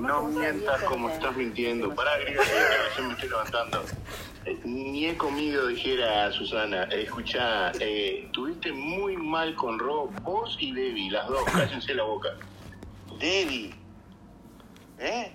No mientas como estás mintiendo. Pará, griega, que recién me estoy levantando. Eh, Ni he comido, dijera Susana. Eh, Escuchá, eh, tuviste muy mal con Rob, vos y Debbie, las dos, cállense la boca. Debbie. ¿Eh?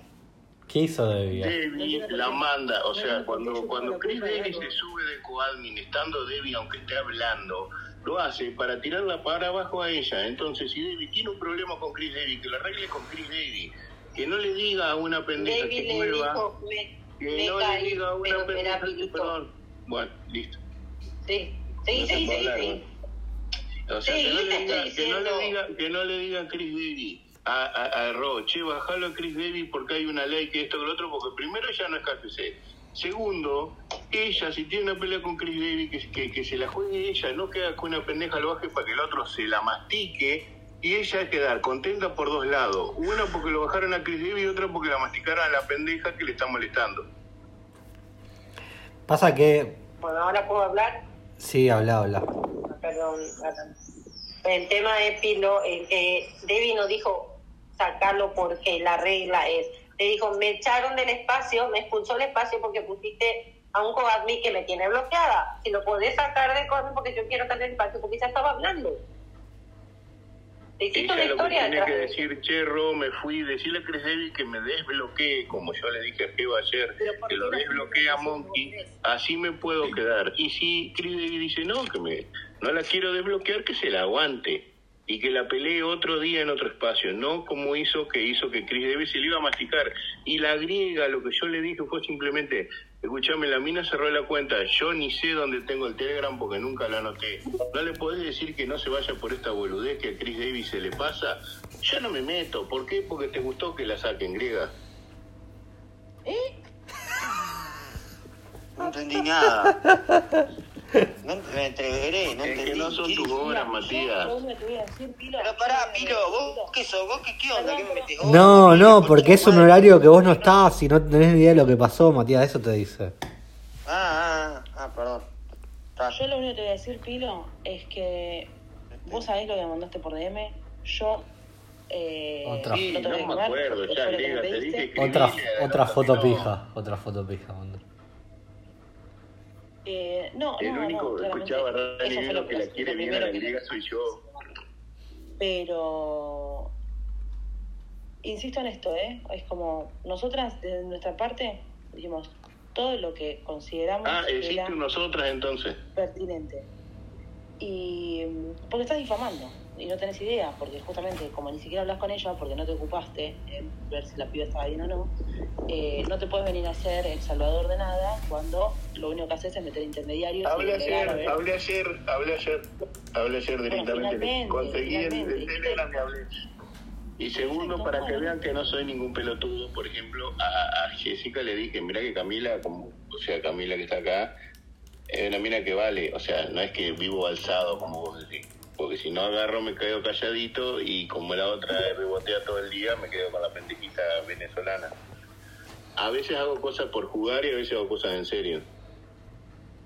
¿Qué hizo Debbie? Debbie la manda, o sea, cuando, cuando Chris Debbie se sube de coadmin, estando Debbie, aunque esté hablando, lo hace para tirarla para abajo a ella. Entonces, si Debbie tiene un problema con Chris Debbie, que lo arregle con Chris Debbie. Que no le diga a una pendeja David que dijo, me, que me no le diga a una pero pendeja que perdón. Bueno, listo. Sí, sí, No sí, sí, hablar, sí. O sea, Sí, que, no le diga, que no le diga, que no le diga Chris Davis a, a, a Ro, che, bajalo a Chris Davis porque hay una ley que esto que lo otro, porque primero ella no es KFC. Segundo, ella si tiene una pelea con Chris Davis, que, que, que se la juegue ella, no queda que una pendeja lo baje para que el otro se la mastique y ella quedar contenta por dos lados. Una porque lo bajaron a Chris Davis y otra porque la masticaron a la pendeja que le está molestando. Pasa que. Bueno, ahora puedo hablar. Sí, habla, habla. Perdón, perdón. El tema de Pilo, eh, que Debbie no dijo sacarlo porque la regla es. Le dijo, me echaron del espacio, me expulsó del espacio porque pusiste a un coadmi que me tiene bloqueada. Si lo podés sacar de coadmi porque yo quiero estar del espacio porque ya estaba hablando. Ella lo que historia tiene que decir, che, Ro, me fui, decirle a Chris Davis que me desbloquee, como yo le dije a ayer, Pero ¿por que lo desbloquee a Monkey, así me puedo quedar. Y si Chris Davis dice, no, que me, no la quiero desbloquear, que se la aguante. Y que la pelee otro día en otro espacio, no como hizo que hizo que Chris Davis se le iba a masticar. Y la griega, lo que yo le dije fue simplemente, escúchame, la mina cerró la cuenta, yo ni sé dónde tengo el Telegram porque nunca la anoté. ¿No le podés decir que no se vaya por esta boludez que a Chris Davis se le pasa? Yo no me meto, ¿por qué? Porque te gustó que la saquen, griega. No entendí nada. No me entreveré, no Es entendí. que no son ¿Qué tus horas, Matías. Pero pará, Pilo, vos qué sos, vos qué, qué onda, qué me metés vos? No, no, porque es un madre. horario que vos no estás y no tenés ni idea de lo que pasó, Matías, eso te dice. Ah, ah, ah, perdón. Yo lo único que te voy a decir, Pilo, es que vos sabés lo que me mandaste por DM. Yo. Eh, Otra. Sí, no me acuerdo, ya, te dije que Otra, otra foto pija, otra foto pija, mandó. Eh, no, El no, único no, que claramente, escuchaba lo que la quiere bien a la griega soy yo. Pero. Insisto en esto, ¿eh? Es como. Nosotras, de nuestra parte, dijimos todo lo que consideramos Ah, existe nosotras entonces. pertinente. Y. Porque estás difamando y no tenés idea, porque justamente como ni siquiera hablas con ella, porque no te ocupaste en ver si la piba estaba bien o no, eh, no te puedes venir a ser el salvador de nada cuando lo único que haces es meter intermediarios. y Hablé ayer, hablé ayer, hablé ayer, hablé ayer directamente. Conseguí el, finalmente, el Telegram y hablé. Y segundo, para que vean que no soy ningún pelotudo, por ejemplo, a, a Jessica le dije, mira que Camila, como, o sea, Camila que está acá, es una mina que vale, o sea, no es que vivo alzado como vos decís, porque si no agarro me quedo calladito y como la otra rebotea todo el día, me quedo con la pendejita venezolana. A veces hago cosas por jugar y a veces hago cosas en serio.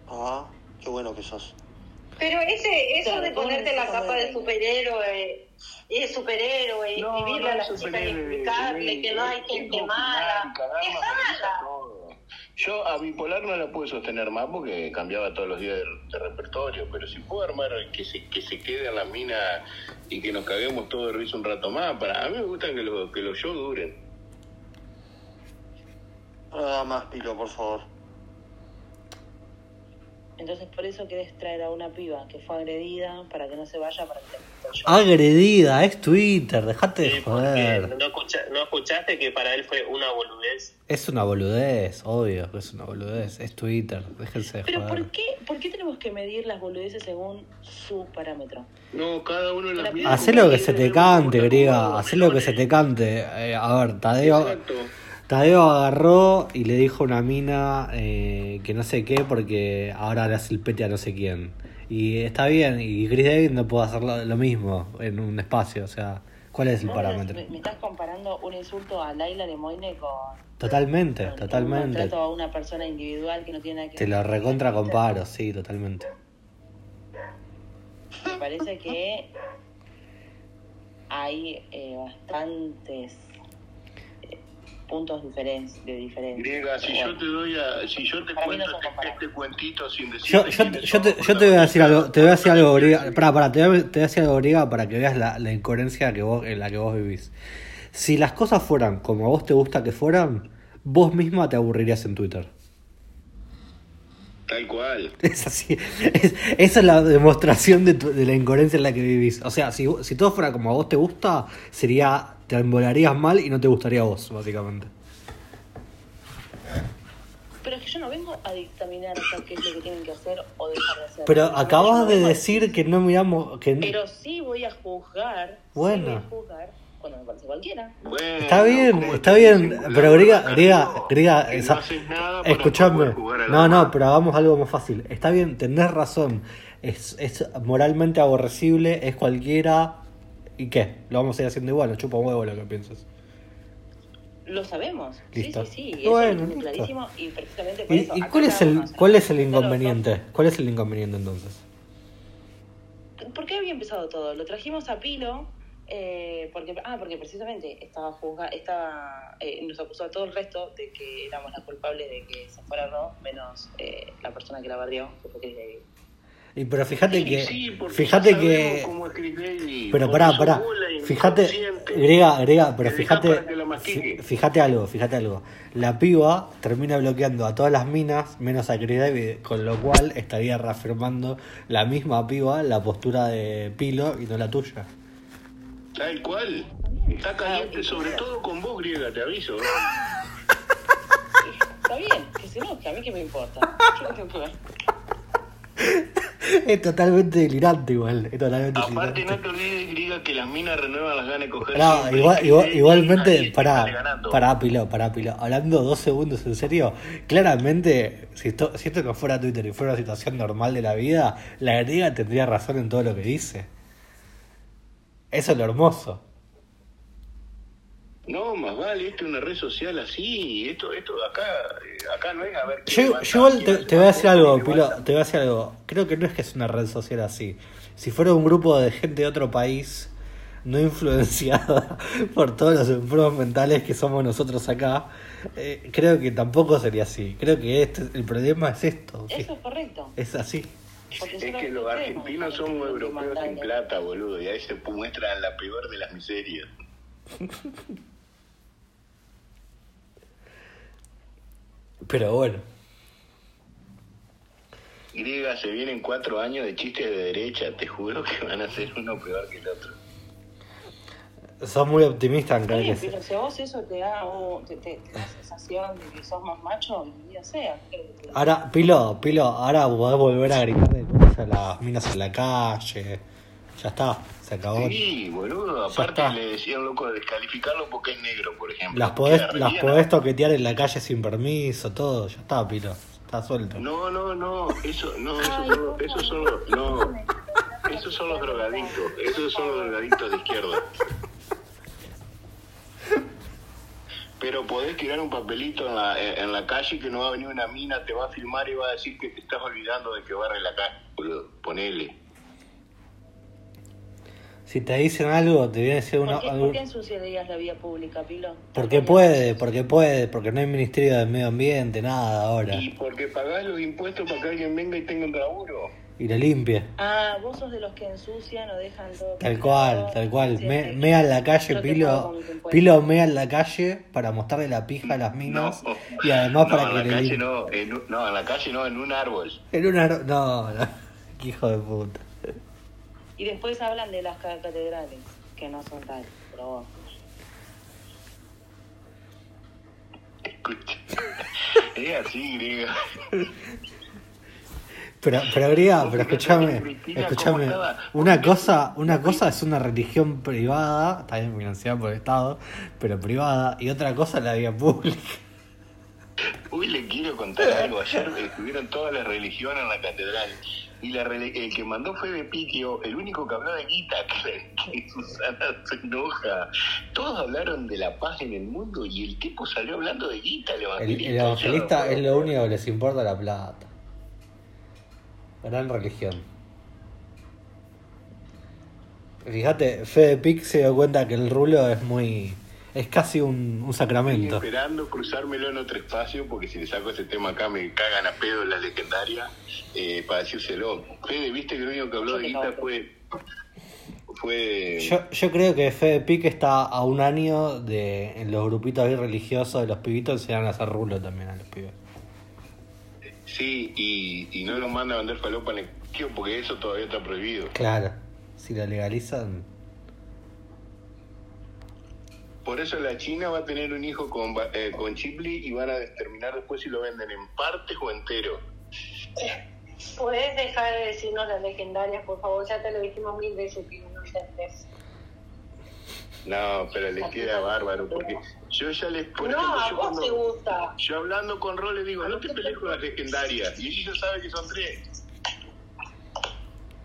Ah, qué bueno que sos. Pero ese, eso Claro, de ponerte la capa de superhéroe y de superhéroe, No, escribirle no a la chica y explicarle que no hay gente mala. Es mala. Yo a bipolar no la pude sostener más porque cambiaba todos los días de, repertorio, pero si puedo armar que se, que se quede en la mina y que nos caguemos todo de risa un rato más, para a mí me gustan que, lo- que los shows duren. No da más, Pilo, por favor. Entonces por eso querés traer a una piba que fue agredida para que no se vaya para que te. Agredida, es Twitter, dejate de Sí, porque joder. no, escucha- no escuchaste que para él fue una boludez. Es una boludez, obvio que es una boludez. Es Twitter, déjense de Pero joder. ¿por qué, ¿por qué tenemos que medir las boludeces según su parámetro? No, cada uno las La mismas. Hacé lo que se te cante, griega. Hacé lo que se te cante. Eh, a ver, Tadeo, Exacto. Tadeo agarró y le dijo a una mina eh, que no sé qué porque ahora le hace el pete a no sé quién. Y está bien, y Chris Davis no puede hacer lo, lo mismo en un espacio. O sea, ¿cuál es el parámetro? Me, me estás comparando un insulto a Laila Lemoine con, Totalmente, con un totalmente. maltrato a una persona individual que no tiene nada que Te lo recontra comparo, sí, totalmente. Me parece que hay eh, bastantes puntos diferen- de diferencia. Griega, si Pero yo te doy a, si yo te Para no cuento son este, este cuentito sin decir Yo, yo, te- yo, te, yo te voy a decir algo, te voy a decir algo, Griega. Pará, pará, te voy a, te voy a decir algo, Griega, para que veas la, la incoherencia que vos, en la que vos vivís. Si las cosas fueran como a vos te gusta que fueran, vos misma te aburrirías en Twitter. Tal cual. Es así. Es- esa es la demostración de, tu- de la incoherencia en la que vivís. O sea, si, si todo fuera como a vos te gusta, sería. Te embolarías mal y no te gustaría a vos, básicamente. Pero es que yo no vengo a dictaminar acá qué es lo que tienen que hacer o dejar de hacer. Pero acabas no de a decir que no miramos. Que... Pero sí voy a juzgar. Bueno. Sí voy a juzgar cuando me parece cualquiera. Bueno, Está bien, está bien, pero griega, griega, no, griega, no escuchame, no, no, pero hagamos algo más fácil. Está bien, tenés razón, es, es moralmente aborrecible, es cualquiera, ¿y qué? Lo vamos a ir haciendo igual, nos chupa un huevo lo que pienses. Lo sabemos. Listo. Sí, sí, sí. Eso Bueno, clarísimo y precisamente por ¿Y, eso. y cuál es el, cuál es el inconveniente? ¿Cuál es el inconveniente entonces? ¿Por qué había empezado todo? Lo trajimos a Pilo eh, porque ah porque precisamente estaba juzga, estaba eh, nos acusó a todo el resto de que éramos las culpables de que se fuera Ro menos eh, la persona que la barrió que fue Chris David. Y pero fíjate Sí, que, sí, fíjate que, cómo pero pará, pará, fíjate, griega, griega, pero Te fíjate, fíjate algo, fíjate algo. La piba termina bloqueando a todas las minas, menos a Chris David, con lo cual estaría reafirmando la misma piba la postura de Pilo y no la tuya. Tal cual. Está caliente sobre todo con vos, griega, te aviso. Está bien, que se enoje, a mí que me importa. Yo qué tengo que ver. Es totalmente delirante igual, es totalmente Aparte, delirante. no te olvides, griega, que las minas renuevan las ganas de coger. Pará, igual, igualmente, pará, pará, Pilo, pará, Pilo. Hablando dos segundos en serio, claramente, si esto, si esto no fuera Twitter y fuera una situación normal de la vida, la griega tendría razón en todo lo que dice. Eso es lo hermoso. No, más vale, esto es una red social así. Esto, esto acá, eh, acá no es a ver. Yo, levanta, yo igual te, voy a decir algo, Pilo, te voy a decir algo. Creo que no es que es una red social así. Si fuera un grupo de gente de otro país, no influenciada por todos los enfermos mentales que somos nosotros acá, eh, creo que tampoco sería así. Creo que este, el problema es esto. Eso es correcto. es así. Porque Es que los argentinos somos europeos sin plata, boludo, y ahí se muestran la peor de las miserias. Pero bueno. Griega, se vienen cuatro años de chistes de derecha, te juro que van a ser uno peor que el otro. Sos muy optimista en creer que pero si a vos eso te da, oh, te, te- te da sensación de que sos más macho, bienvenido sea. Ahora, Pilo, Pilo, ahora podés volver a gritar de cosas a las minas en la calle. Ya está, se acabó. Sí, boludo, aparte le decían loco de descalificarlo porque es negro, por ejemplo. Las podés, las podés toquetear en la calle sin permiso, todo. Ya está, Pilo. Está suelto. No, no, no, eso, no, eso, Ay, son, los, no, esos son los drogadictos, esos son los drogadictos de izquierda. Pero podés tirar un papelito en la, en la calle que no va a venir una mina, te va a filmar y va a decir que te estás olvidando de que barre la calle, boludo, ponele. Si te dicen algo, te viene a decir una, ¿Por, qué, algo- ¿Por qué ensuciarías la vía pública, Pilo? Porque puede, porque puede, porque no hay ministerio de medio ambiente, nada ahora. Y porque pagás los impuestos para que alguien venga y tenga un laburo. Y lo limpie. Ah, vos sos de los que ensucian o dejan todo. Tal cual, tal cual. sí, Me, mea en la calle, Pilo. Pilo mea en la calle para mostrarle la pija a las minas. Y además no, para en que la le calle no, en, un- no, en la calle no, en un árbol. En una. No, no. Qué hijo de puta. Y después hablan de las ca- catedrales, que no son tales, pero bueno. Escucha. Es así, griega. Pero, pero griega, pero escúchame, escúchame. Una cosa, una cosa es una religión privada, también financiada por el Estado, pero privada, y otra cosa es la vía pública. Uy, le quiero contar algo. Ayer estuvieron todas las religiones en la catedral. Y la el que mandó fue de el único que habló de guita, que, Susana se enoja. Todos hablaron de la paz en el mundo y el tipo salió hablando de guita, el El, evangelista. el evangelista O sea, es lo único que les importa la plata. Gran religión. Fíjate, Fede Pic se dio cuenta que el rulo es muy Es casi un, un Estoy sacramento. esperando cruzármelo en otro espacio porque si le saco ese tema acá me cagan a pedo las legendarias eh, para decírselo. Fede, viste que lo único que habló de guita fue. fue Yo, yo creo que Fede Pique está a un año de en los grupitos ahí religiosos de los pibitos se van a hacer rulo también a los pibes. Sí, y, y no lo manda a vender falopa en el porque eso todavía está prohibido. Claro, si lo legalizan. Por eso la China va a tener un hijo con, eh, con Chipli y van a determinar después si lo venden en partes o entero. ¿Puedes dejar de decirnos las legendarias, por favor? Ya te lo dijimos mil veces, pero no entendés. No, pero les queda bárbaro porque yo ya les... Por No, ejemplo, a yo vos te gusta. Yo hablando con Rol le digo, no te pelees con las legendarias. Y ella ya sabe que son tres.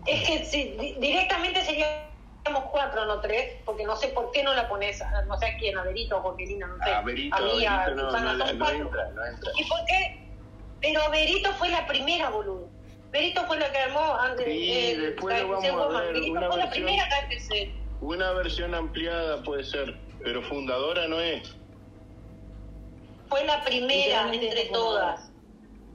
Es que si, di- directamente seríamos cuatro, no tres, porque no sé por qué no la pones, a- no sé a quién, a Berito o Jorgelina, no sé. A Berito, a mí, a Berito no, Susana, no, son no cuatro. entra, no entra. ¿Y por qué? Pero Berito fue la primera, boludo. Berito fue la que armó antes Sí, el después lo vamos a ver, Berito una fue la versión. primera KFC. Una versión ampliada puede ser, pero fundadora no es. Fue la primera entre la todas.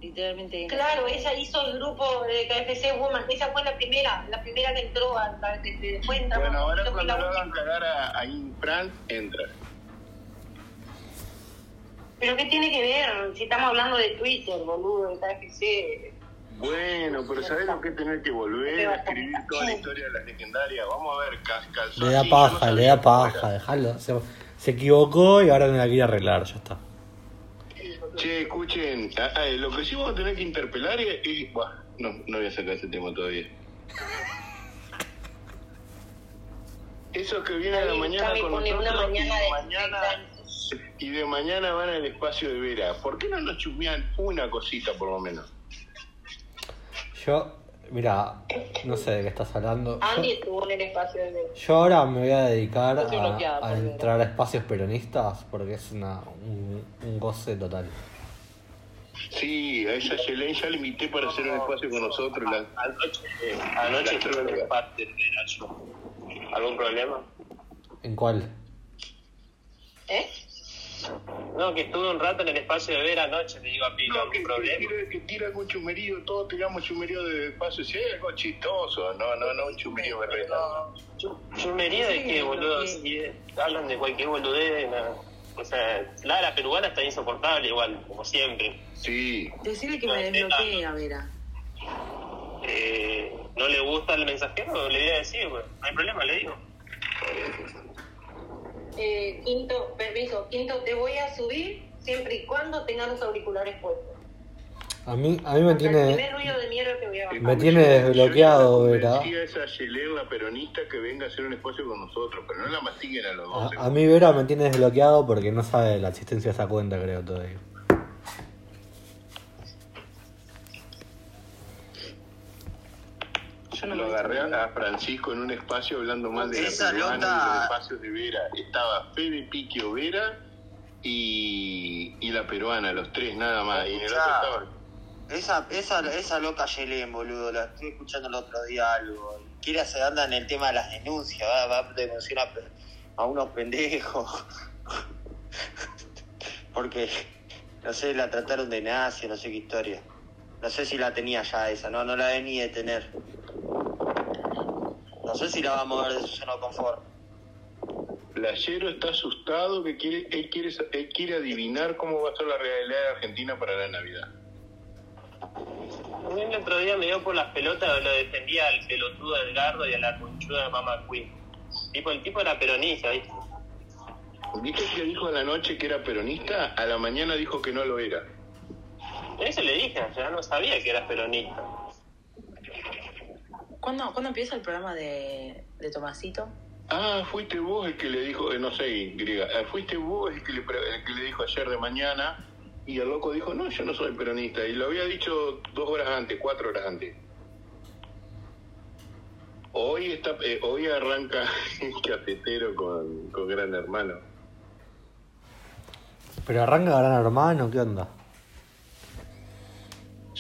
Literalmente. Claro, ella hizo el grupo de KFC Woman. Ella fue la primera, la primera que entró al KFC. Después entramos Bueno, ahora cuando la lo hagan cagar a, a Infran, entra. Pero ¿qué tiene que ver? Si estamos hablando de Twitter, boludo, de KFC. Bueno, pero ¿sabés lo que es tener que volver a escribir toda la historia de las legendarias? Vamos a ver, Cas- calzó Le da paja, le da paja, dejalo. Se, se equivocó y ahora no la quiere arreglar, ya está. Che, escuchen, ah, ah, lo que sí vamos a tener que interpelar es... es- buah, no, no voy a sacar ese tema todavía. Esos que vienen a la mañana Cami con pone nosotros una mañana y, de mañana, y de mañana van al espacio de Vera. ¿Por qué no nos chusmean una cosita por lo menos? Yo, mira, no sé de qué estás hablando. Yo, Andy estuvo en el espacio de yo ahora me voy a dedicar a, entrar a espacios peronistas porque es una, un, un goce total. Sí, a esa Yelén ya la invité para hacer un espacio con nosotros. La, Anoche, eh, anoche estuve en el parte de Nacho. ¿Algún problema? ¿En cuál? ¿Eh? No, que estuve un rato en el espacio de ver anoche, le digo a Pilo, No, ¿algún que, que, problema? tira- que tira algún chumerío, todos tiramos chumerío de. Si hay algo chistoso, no, no, no, un chumerío berreta. No, chu- chumería de Sí, qué, boludo, que- si eh, hablan de cualquier boludez, no. o sea, la, la peruana está insoportable igual, como siempre. Sí, Decirle que me desbloquee, a Vera. Eh, no le gusta el mensajero, le voy a decir, güey, no hay problema, le digo. Eh, quinto, permiso, quinto, te voy a subir siempre y cuando tengas los auriculares puestos. A mí, a mí me El tiene... primer ruido de mierda que voy a bajar. Me tiene desbloqueado, Vera. Esa Yelén, la peronista, que venga a hacer un espacio con nosotros, pero no la mastiguen a los dos. A, a mí Vera me tiene desbloqueado porque no sabe la existencia de esa cuenta, creo, todavía. Yo no Lo agarré a Francisco en un espacio hablando mal de la Esa peruana nota- y de los espacios de Vera. Estaba Fede Piquio Vera y, y la peruana, los tres nada más. Y en el otro estaba Esa, esa, esa loca Yelén, boludo, la estuve escuchando el otro día algo. Quiere hacer anda en el tema de las denuncias, va, va a denunciar a, pe- a unos pendejos. Porque, no sé, la trataron de nazi, no sé qué historia. No sé si la tenía ya esa, no, no la vení de tener. No sé si la va a mover de su seno confort. Playero está asustado que quiere, él quiere, él quiere adivinar cómo va a ser la realidad de Argentina para la Navidad. A mí el otro día me dio por las pelotas, lo defendía al pelotudo Edgardo y a la conchuda de Mama Queen. Tipo, el tipo era peronista, ¿viste? ¿Viste que dijo a la noche que era peronista? A la mañana dijo que no lo era. Eso le dije, ya no sabía que era peronista. ¿Cuándo, ¿Cuándo empieza el programa de, de Tomasito? Ah, fuiste vos el que le dijo, eh, no sé, griega, eh, fuiste vos el que, le, pre- el que le dijo ayer de mañana y el loco dijo, no, yo no soy peronista. Y lo había dicho dos horas antes, cuatro horas antes. Hoy está, eh, hoy arranca el cafetero con, con Gran Hermano. Pero arranca Gran Hermano, ¿qué onda?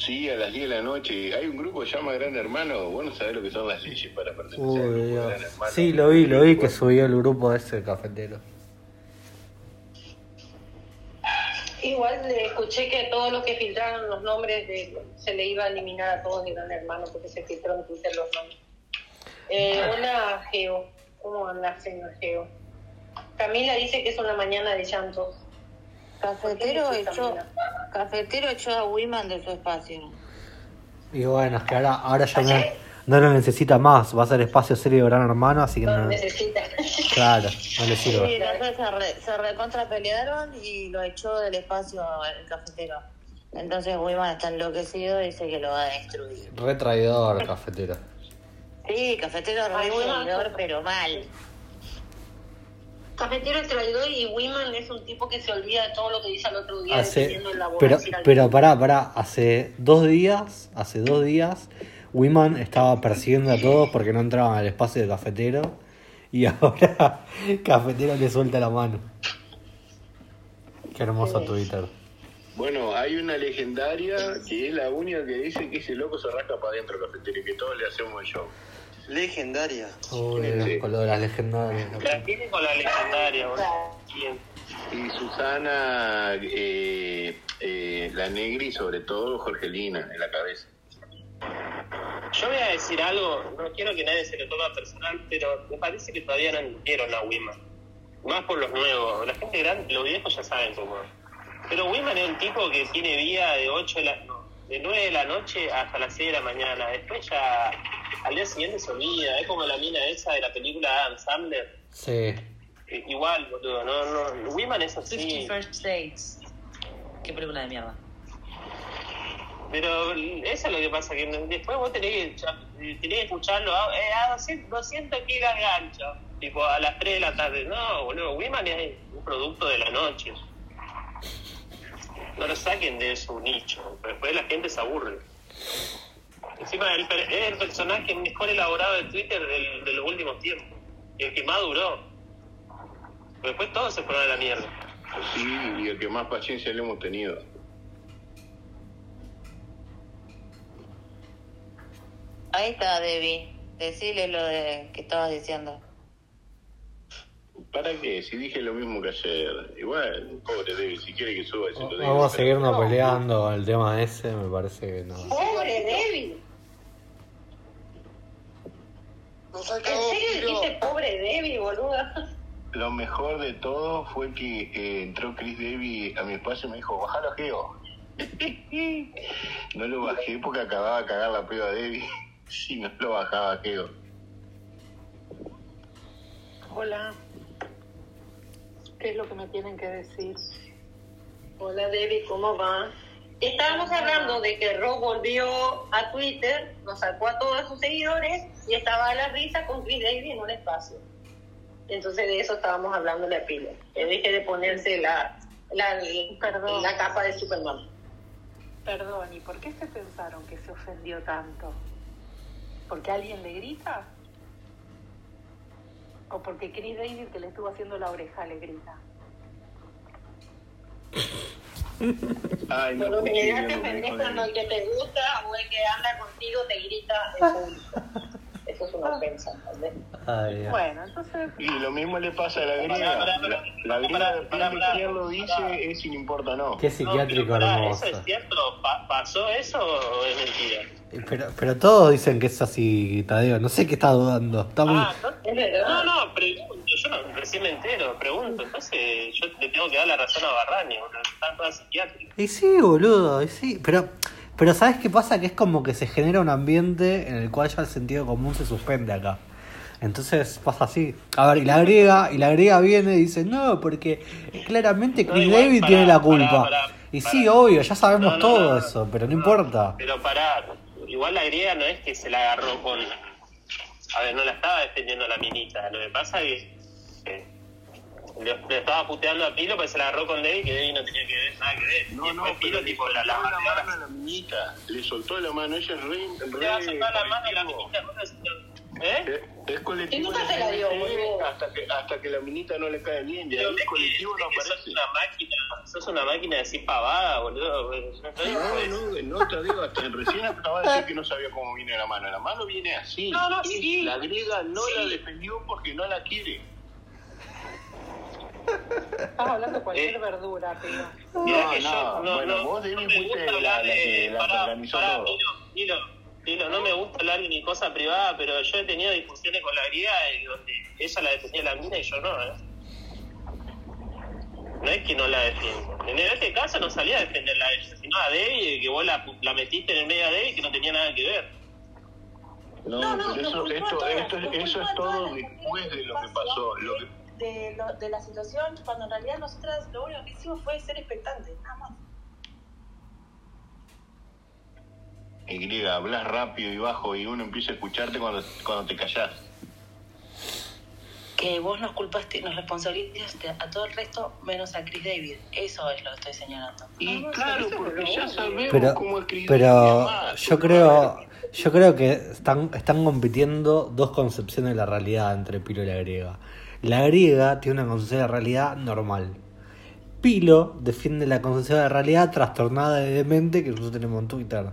Sí, a las 10 de la noche. Hay un grupo que se llama Gran Hermano. Vos no sabés lo que son las leyes para pertenecer al grupo de Dios. Gran Hermano. Sí, lo vi, lo vi que subió el grupo ese cafetero. Igual le escuché que todos los que filtraron los nombres de, se le iba a eliminar a todos de Gran Hermano porque se filtró en Twitter los nombres. Eh, hola Geo, ¿cómo andas señor Geo? Camila dice que es una mañana de llantos. Cafetero ¿Por qué dices, echó, cafetero echó a Wiman de su espacio. Y bueno, es que ahora, ahora ya no, no lo necesita más. Va a ser espacio serio de Gran Hermano, así que No no. necesita. Claro, no le Sí, sirve. dos se, re, se recontra pelearon y lo echó del espacio el cafetero. Entonces Wiman está enloquecido y dice que lo va a destruir. Re traidor, cafetero. Sí, cafetero re traidor, pero mal. Cafetero es traidor y Wiman es un tipo que se olvida de todo lo que dice al otro día Hace, la pero, pero pará, pará, hace dos días, hace dos días, Wiman estaba persiguiendo a todos porque no entraban al espacio de cafetero y ahora cafetero le suelta la mano. Qué hermoso Twitter. Bueno, hay una legendaria que es la única que dice que ese loco se rasca para adentro cafetero y que todos le hacemos el show. Legendaria. Uy, Sí. con lo de las legendarias. La tiene con la legendaria. Y Susana, eh, eh, la Negri, sobre todo Jorgelina, en la cabeza. Yo voy a decir algo, no quiero que nadie se lo tome personal, pero me parece que todavía no entendieron a Wiman. Más por los nuevos. La gente grande, los viejos ya saben cómo. es. Pero Wiman es un tipo que tiene vida de 8 de la, de 9 de la noche hasta las 6 de la mañana. Después ya al día siguiente se olvida. Es como la mina esa de la película Adam Sandler. Sí. Igual, boludo. No, no, Wiman es así. Fifty First Dates. Qué película de mierda. Pero eso es lo que pasa, que después vos tenés que, ya- tenés que escucharlo, ah, eh, ah, 200, 200 gigas gancho, tipo a las 3 de la tarde. No, boludo, Wiman es un producto de la noche. No lo saquen de su nicho, después la gente se aburre. Encima el per- es el personaje mejor elaborado de Twitter del- de los últimos tiempos, y el que más duró. Después todos se fueron a la mierda. Sí, y el que más paciencia le hemos tenido. Ahí está, Debbie. Decile lo de que estabas diciendo. ¿Para qué? Si dije lo mismo que ayer. Igual, pobre David, si quiere que suba, se lo digo. Vamos a seguirnos peleando el tema ese, me parece que no. Pobre Debbie. ¿En serio dijiste pobre Debbie, boluda? Lo mejor de todo fue que eh, entró Chris Davy a mi espacio y me dijo, bajalo Geo. no lo bajé porque acababa de cagar la prueba a Debbie. Si no lo bajaba Geo. Hola. ¿Qué es lo que me tienen que decir? Hola Debbie, ¿cómo va? Estábamos hablando de que Rob volvió a Twitter, nos sacó a todos sus seguidores y estaba a la risa con Chris Davis en un espacio. Entonces de eso estábamos hablando la pila. Que deje de ponerse la, la, Perdón. la capa de Superman. Perdón, ¿y por qué se pensaron que se ofendió tanto? ¿Porque alguien le grita? ¿O porque Chris David que le estuvo haciendo la oreja le grita? Ay, Por lo general dijo cuando el que te gusta o el que anda contigo te grita en público. Eso es una ofensa, ¿entendés? Ay. Bueno, entonces, Y lo mismo le pasa a la griega. La, griega de lo dice, es sin importa no. Qué No, psiquiátrico hermoso. ¿Eso es cierto? Pa- ¿Pasó eso o es mentira? Pero, pero todos dicen que es así, Tadeo. No sé qué está dudando. Está muy... Ah, no, no, no, pregunto, yo no, recién me entero, pregunto. Entonces yo le tengo que dar la razón a Barrani, boludo, están todas psiquiátricas. Y sí, boludo, y sí. Pero, pero ¿sabes qué pasa? Que es como que se genera un ambiente en el cual ya el sentido común se suspende acá. Entonces pasa así. A ver, y la griega, y la griega viene y dice, no, porque claramente No, Chris igual, David tiene la culpa. y sí, obvio, ya sabemos No, no, todo no, no. eso, pero no, importa. Pero pará, igual la griega no es que se la agarró con... A ver, no la estaba defendiendo la minita, lo que pasa es que... eh, le, le estaba puteando a Pilo, pues se la agarró con Debbie, que Debbie no tenía que ver, nada que ver. y No, después no, Pilo, pero le tipo, la, soltó la, la mano a la minita. Le soltó la mano, ella es re... Le va a soltar la mano a la minita, ¿no? ¿Eh? Es- colectivo. Y nunca se la dio, boludo. hasta que, hasta que la minita no le cae bien. Y Pero ahí el colectivo que, no que sos aparece. una máquina, sos una máquina de decir pavada, boludo. No, No, no, no te digo, hasta recién acababa de decir que no sabía cómo viene la mano. La mano viene así. No, no, sí. La griega no Sí. la defendió porque no la quiere. Estás hablando cualquier Eh. verdura. Mirá No, que no, yo bueno, no, vos, no me gusta la- hablar la de- que- la no me gusta hablar de mi cosa privada, pero yo he tenido discusiones con la griega donde ella la defendía la mina y yo no, ¿eh? No es que no la defiendo. En este caso no salía a defenderla a ella, sino a Debbie, que vos la, la metiste en el medio a Debbie que no tenía nada que ver. No, No, no, pero eso, esto, todas, esto, eso es todo después de lo que pasó. Lo que, de, lo- de la situación, cuando en realidad nosotras lo único que hicimos fue ser expectantes, nada más. Y griega, hablas rápido y bajo y uno empieza a escucharte cuando, cuando te callás. Que vos nos culpaste, nos responsabilizaste a todo el resto menos a Chris David. Eso es lo que estoy señalando. Y no, claro, porque es ya sabemos Pero, cómo escribir. pero yo creo, yo creo que están, están compitiendo dos concepciones de la realidad entre Pilo y la griega. La griega tiene una concepción de realidad normal. Pilo defiende la concepción de realidad trastornada de demente que nosotros tenemos en Twitter.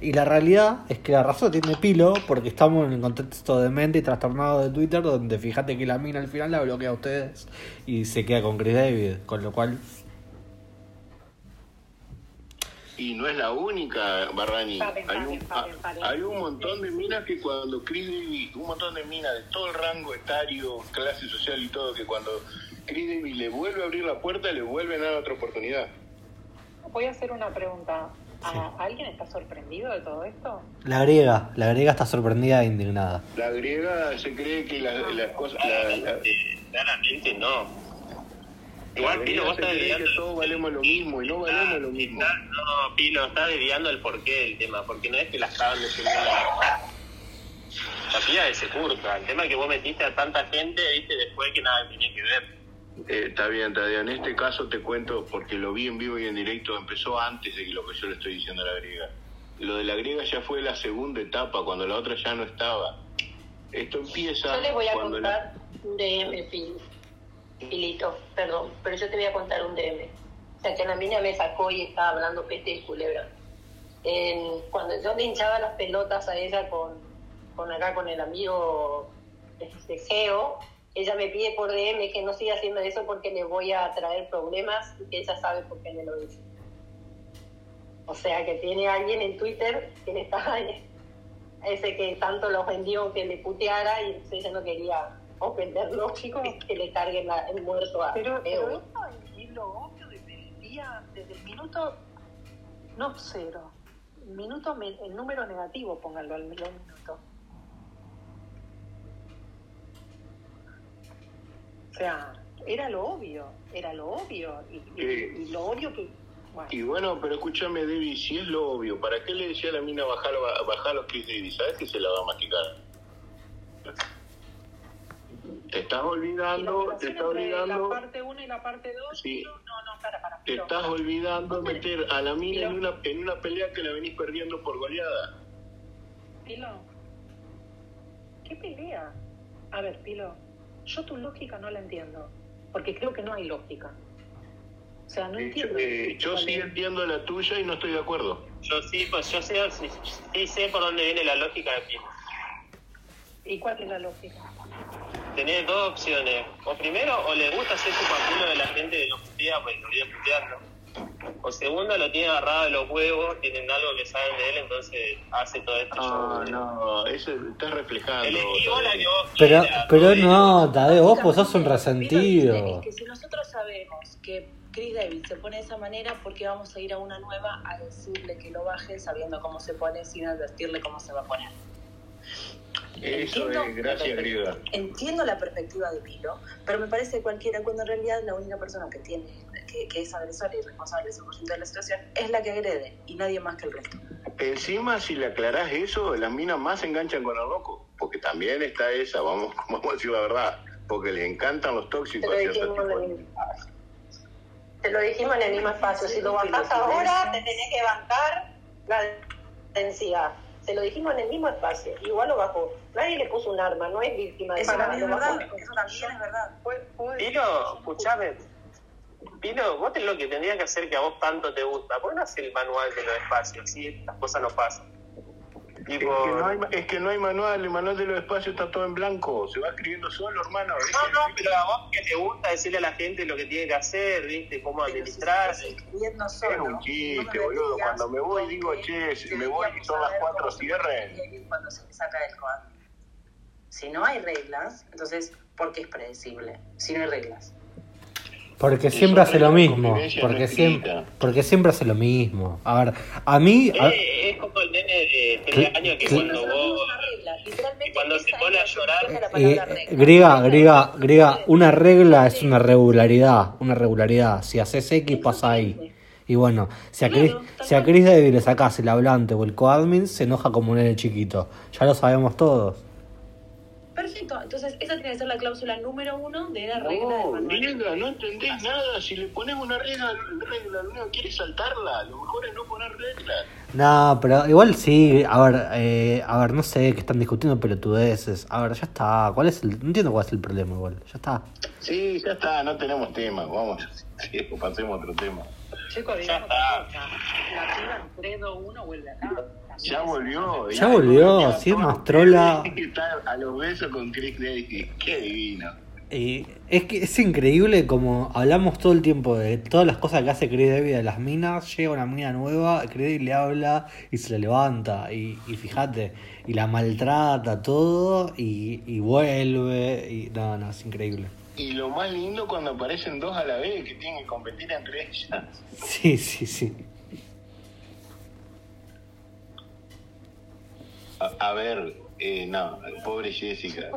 Y la realidad es que la razón tiene Pilo porque estamos en el contexto demente y trastornado de Twitter donde fíjate que la mina al final la bloquea a ustedes y se queda con Chris David, con lo cual Y no es la única, Barrani. Paren, hay, un, paren, paren. hay un montón de minas que cuando Chris Davis, un montón de minas de todo el rango etario, clase social y todo, que cuando Chris Davis le vuelve a abrir la puerta, le vuelven a dar otra oportunidad. Voy a hacer una pregunta. ¿A- ¿Alguien está sorprendido de todo esto? la griega, la griega está sorprendida e indignada. La griega se cree que las, cosas... La, la- Claramente, claramente no. Igual, griega vos estás cree que desviando. todos valemos lo mismo y no valemos lo mismo. Está- no, Pilo, está desviando el porqué del tema, porque no es que la estaban defendiendo la La piba que se curta. El tema es que vos metiste a tanta gente, viste, después que nada tenía que ver. Eh, está bien, está bien. En este caso te cuento, porque lo vi en vivo y en directo, empezó antes de lo que yo le estoy diciendo a la griega. Lo de la griega ya fue la segunda etapa, cuando la otra ya no estaba. Esto empieza Yo les voy a cuando la- contar un DM, Pil. Pilito, perdón, pero yo te voy a contar un DM. O sea, que la mina me sacó y estaba hablando peste y culebra. Cuando yo le hinchaba las pelotas a ella con, con acá, con el amigo este, Geo, ella me pide por DM que no siga haciendo eso porque le voy a traer problemas y que ella sabe por qué me lo dice. O sea, que tiene alguien en Twitter que le está ese que tanto lo ofendió que le puteara y ella no quería ofenderlo, chicos, que le carguen la- el muerto a Pero, pero esto es lo obvio desde el día, desde el minuto, no cero, minuto, el número negativo, pónganlo al minuto. O sea, era lo obvio, era lo obvio, y, y- y lo obvio que, bueno, Y bueno, pero escúchame, Debbie, si es lo obvio, ¿para qué le decía a la mina bajarlo, bajarlo a Chris Davis? ¿Sabes que se la va a masticar? Te estás olvidando, te estás entre la olvidando, parte 1 y la parte 2, Sí. no, no, para, para, te estás para. olvidando meter a la mina en una, en una pelea que la venís perdiendo por goleada. Pilo, ¿qué pelea? A ver, Pilo, yo tu lógica no la entiendo, porque creo que no hay lógica. O sea, no Eh, entiendo. eh, yo sí entiendo la tuya y no estoy de acuerdo. Yo sí, pues yo sé, sí, sí sé por dónde viene la lógica de Pilo. ¿Y cuál es la lógica? Tenés dos opciones. O primero, o le gusta hacer su de la gente que lo putea, pues lo vive puteando. O segundo, lo tiene agarrado de los huevos, tienen algo que saben de él, entonces hace todo esto. Ah, no, eso estás reflejando. Elegí vos la que vos Pero, quieras, pero no, Tadeo, vos pues sos un resentido. Es que si nosotros sabemos que Chris David se pone de esa manera, ¿por qué vamos a ir a una nueva a decirle que lo baje sabiendo cómo se pone sin advertirle cómo se va a poner? Eso Entiendo es, perspectiva- griega. Entiendo la perspectiva de Pilo, pero me parece que cualquiera, cuando en realidad la única persona que tiene, que, que es agresora y responsable del 100% de la situación, es la que agrede y nadie más que el resto. Encima, si le aclarás eso, las minas más se enganchan con el loco. Porque también está esa, vamos, vamos a decir la verdad. Porque les encantan los tóxicos. tipo de- el, te lo dijimos en el mismo espacio. Si lo bajás ahora, te tenés que bancar la densidad. Se lo dijimos en el mismo espacio. Igual lo bajó. Nadie le puso un arma, no es víctima de Eso nada, también es bajó. verdad, eso también es verdad. Pilo, escuchame. Pilo, vos tenés lo que tendrías que hacer que a vos tanto te gusta. ¿Por qué no hacer el manual de los espacios? Así estas cosas no pasan. Es que, no hay, es que no hay manual, el manual de los espacios está todo en blanco, se va escribiendo solo, hermano. No, no, pero a vos que te gusta decirle a la gente lo que tiene que hacer, ¿viste? Cómo administrar. escribiendo Es solo. un chiste, boludo. Cuando me voy digo, che, si me voy y son las cuatro, cierren. Cuando se saca del coadro. Si no hay reglas, entonces, ¿por qué es predecible? Si no hay reglas. Porque siempre hace lo mismo. no Porque siempre, porque siempre hace lo mismo. A ver, a mí. a- Eh, es como el nene de tres años que cuando vos... cuando se pone es a llorar, Eh, eh, griega, griega, griega, una regla es una regularidad, una regularidad. Si haces X pasa ahí. Y bueno, si a Chris, Claro, si a. Chris David le sacas el hablante o el coadmin, se enoja como un nene chiquito. Ya lo sabemos todos. Perfecto, entonces esa tiene que ser la cláusula número uno de la regla del No, manual. Griega, no entendés nada. Si le pones una regla, regla, lo único que quiere saltarla. Lo mejor es no poner reglas. No, pero igual sí, a ver, eh, a ver, no sé, que están discutiendo pelotudeces. A ver, ya está. ¿Cuál es el.? No entiendo cuál es el problema igual. Ya está. Sí, ya está, no tenemos tema. Vamos, sí, pasemos a otro tema. Chicos, digamos. La piba en 3, 2, 1 vuelve acá. Ya volvió. Ya volvió, sí, es más trola. A los besos con Chris Davis. Qué divino. Y es que es increíble como hablamos todo el tiempo de todas las cosas que hace Chris David a las minas. Llega una mina nueva, Chris David le habla y se la levanta. Y, y fíjate, y la maltrata todo y, y vuelve. Y no, no, es increíble. Y lo más lindo cuando aparecen dos a la vez que tienen que competir entre ellas. Sí, sí, sí. A, a ver, eh, no, pobre Jessica.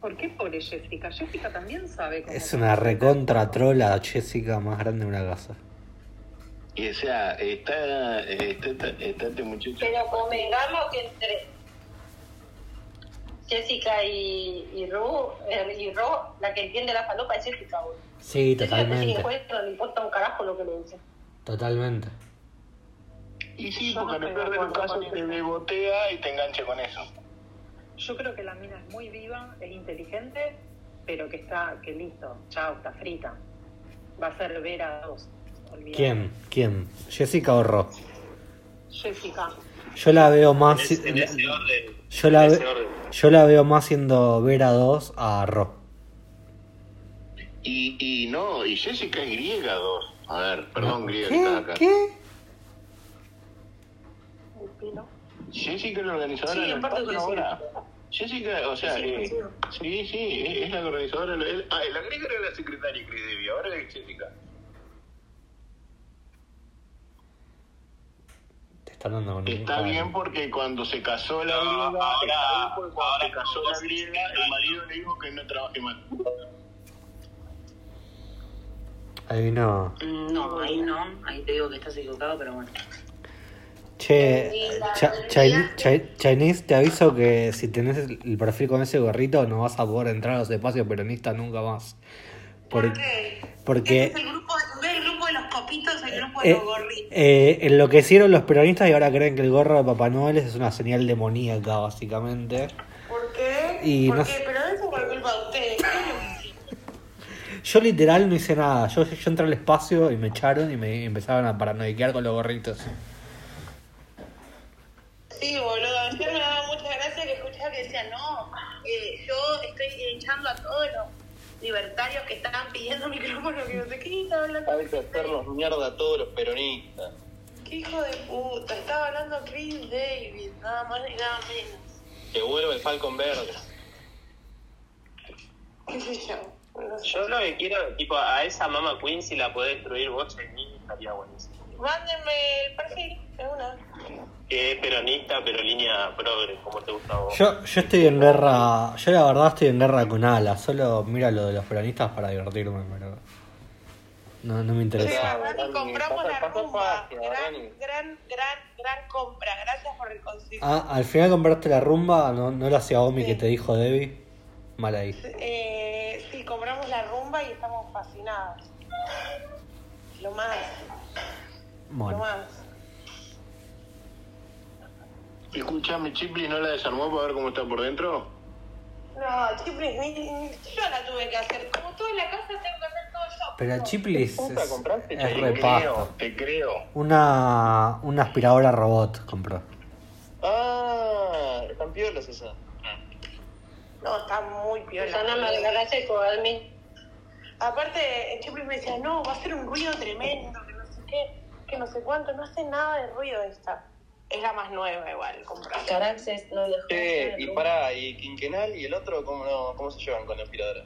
¿Por qué pobre Jessica? Jessica también sabe cómo... Es una recontra trola Jessica más grande de una casa. Y o sea, está, está, está, está este muchacho. Pero convengamos que entre Jessica y, y Ru, eh, y Ro, la que entiende la falopa es Jessica. boludo. Sí, Jessica que totalmente. sin encuentro, no le importa un carajo lo que le dice. Totalmente. Y sí, no porque en el estoy de peor de los acuerdo casos con te bebotea y te engancha con eso. Yo creo que la mina es muy viva, es inteligente, pero que está, que listo, chao, está frita. Va a ser Vera 2. olvidate. ¿Quién? ¿Quién? ¿Jessica o Ro? Jessica. Yo la veo más. En ese, en ese orden. Yo la, ve- orden. yo la veo más siendo Vera 2 a Ro. Y, y no, y Jessica es griega dos. A ver, perdón, griega que ¿Qué? estás acá. ¿Qué? Jessica es la organizadora Sí, parte espacio coincido. ahora. Jessica, o sea, Sí, eh, sí, sí, es, es la organizadora. el- ah, la griega era la secretaria Devi, ahora es Jessica. Está bien porque cuando se casó la No, griega, ahora- cuando se casó la griega, el marido le dijo que no trabaje más. Ahí no. No, ahí no, ahí te digo que estás equivocado, pero bueno. Che, Chi- Chi- Chinese, te aviso que si tenés el perfil con ese gorrito no vas a poder entrar a los espacios peronistas nunca más. Por- Porque el grupo, el grupo de los copitos, el grupo eh, eh, enloquecieron los peronistas y ahora creen que el gorro de Papá Noel es una señal demoníaca, básicamente. ¿Por qué? Y ¿Por no qué? Pero eso por culpa de ustedes. Yo literal no hice nada. Yo, yo entré al espacio y me echaron y me empezaron a paranoiquear con los gorritos. Sí, boludo. Ayer me daba mucha gracia que escuchaba que decían, no, eh, yo estoy echando a todos los libertarios que estaban pidiendo micrófono, que no sé qué, y estaba hablando. Hay que hacernos mierda a todos los peronistas. Qué hijo de puta, estaba hablando Chris David, nada más ni nada menos. Que vuelva el Falcon Verde. ¿Qué sé yo? No sé. Yo lo que quiero, tipo, a esa mama Queen, si la podés destruir vos en mí, estaría buenísimo. Mándenme el perfil, de una. Que es peronista, pero línea progre, como te gusta a vos. Yo, yo estoy en guerra. Yo la verdad estoy en guerra con Ala. Solo mira lo de los peronistas para divertirme, pero. No, no me interesa. Rani, compramos la rumba. Gran, gran, gran, gran compra. Gracias por el consejo. Ah, al final compraste la rumba, no, no la hacía Omi Sí. que te dijo Debbie. Mal ahí. Eh, sí, compramos la rumba y estamos fascinados. Lo más, lo Bueno. más. Escuchame, Chipli no la desarmó para ver cómo está por dentro. No, ni- yo la tuve que hacer. Como toda la casa tengo que hacer todo yo. Pero Chiplis puta es, compraste, es che? Te creo, te creo. Una, una aspiradora robot compró. Ah, están piolas esas. No, está muy piola. Susana Malgarase Coalmi. Aparte, el Chiplis me decía, no, va a ser un ruido tremendo, que no sé qué, que no sé cuánto. No hace nada de ruido esta. Es la más nueva igual, comprar. Caraxes no dejó. Che, y pará, ¿y Quinquenal y el otro cómo, no, cómo se llevan con la aspiradora?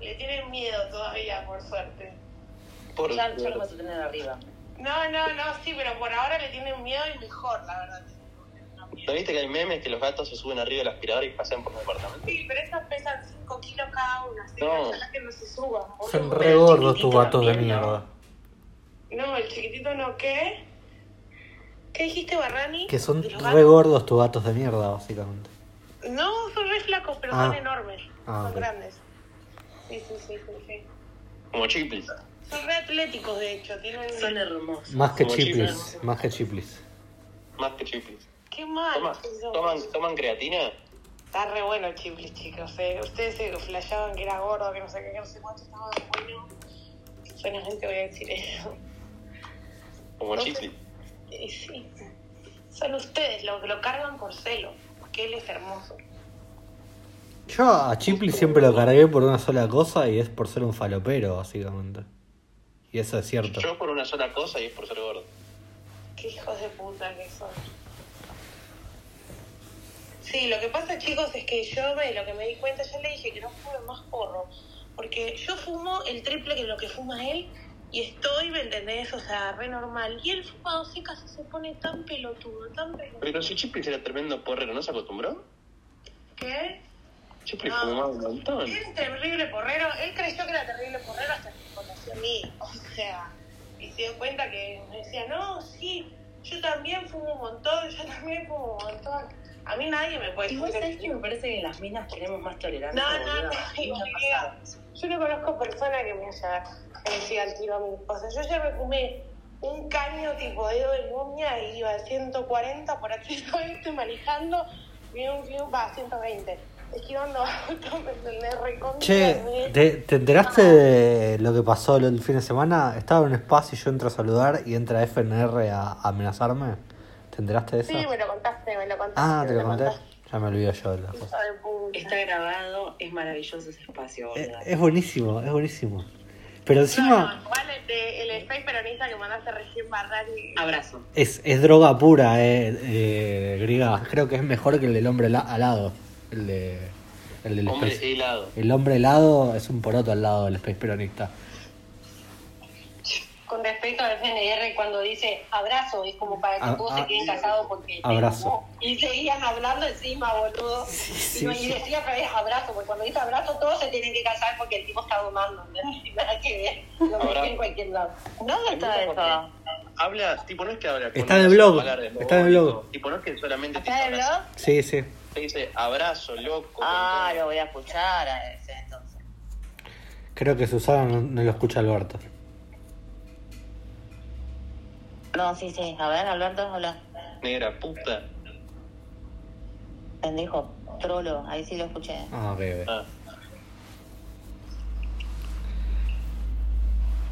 Le tienen miedo todavía, por suerte. Por Ya, ya lo vas a tener arriba. No, no, no, sí, pero por ahora le tienen miedo y mejor, la verdad. ¿No viste que hay memes que los gatos se suben arriba de la aspiradora y pasean por el departamento? Sí, pero esas pesan 5 kilos cada una, así que No. que no se suban. Son re gordos tus gatos de mierda. No, el chiquitito no, ¿qué? ¿Qué dijiste, Barrani? Que son ¿De los re gatos? gordos tus gatos de mierda, básicamente. No, son re flacos, pero Ah. son enormes. Ah, son grandes. Sí, sí, sí, sí, sí. Como chiplis. Son re atléticos, de hecho. Tienen... Son hermosos. Más que chiplis, chiplis. más que chiplis. Más que chiplis. Qué mal. ¿Toman, ¿Toman creatina? Está re bueno el chiplis, chicos. eh. Ustedes se flasheaban que era gordo, que no sé qué, que no sé cuánto estaba bueno. Solamente voy a decir eso. Como No chiplis. Y sí. Son ustedes los que lo cargan por celo. Porque él es hermoso. Yo a Chiplis siempre lo cargué por una sola cosa y es por ser un falopero, básicamente. Y eso es cierto. Yo por una sola cosa y es por ser gordo. Qué hijos de puta que son. Sí, lo que pasa, chicos, es que yo me, lo que me di cuenta, ya le dije que no fume más porro. Porque yo fumo el triple que lo que fuma él y estoy, ¿me entendés? O sea, re normal. Y él fuma dos casi se pone tan pelotudo, tan pelotudo. Pero si Chiplis era tremendo porrero, ¿no se acombró? ¿Qué? Chiplis No. fumaba un montón. Terrible porrero. Él creyó que era terrible porrero hasta que conoció a mí. O sea, y se dio cuenta que me decía, no, sí, yo también fumo un montón, yo también fumo un montón. A mí nadie me puede Y vos decir sabés que me parece que las minas tenemos más tolerancia. No, no, no, no. Yo no conozco persona que me haya que me siga al tiro a mi esposa. Yo ya me fumé un caño tipo dedo de momia y iba a 140 por accidente manejando, vi un fiu, va a 120, esquivando autos, me entendés. Che, ¿te, te enteraste de lo que pasó el fin de semana? Estaba en un espacio y yo entro a saludar y entra FNR a, a amenazarme. ¿Te enteraste de eso? Sí, me lo contaste, me lo contaste. ah, te lo conté. contaste. Ya me olvido yo de las cosas. Está grabado, es maravilloso ese espacio, Eh, boluda. Es buenísimo, es buenísimo. Pero No, encima no, igual el, de, el spray peronista que mandaste recién Barrani. Abrazo. es, es droga pura, eh, eh, griega. Creo que es mejor que el del hombre alado. El de. El del Hombre Space. helado. El hombre helado es un poroto al lado del Space Peronista. Con respecto al FNR, cuando dice abrazo, es como para que Ah, todos ah, se queden casados porque... abrazo. Y seguían hablando encima, boludo. sí, y, decía otra vez abrazo, porque cuando dice abrazo todos se tienen que casar porque el tipo está domando. ¿no? Nada que ver, lo ves en cualquier lado. ¿Dónde está eso? Habla, tipo, no es que habla con Está en el blog, está en el blog. Tipo, no es que solamente te ¿Está en el blog? Sí, sí. Te dice abrazo, loco. Ah, lo voy a escuchar a ese entonces. Creo que Susana no, no lo escucha Alberto. No, sí, sí. A ver, Alberto, habla. todo. Negra puta. Pendejo, trolo, ahí sí lo escuché. Ah, ok, ok. Ah.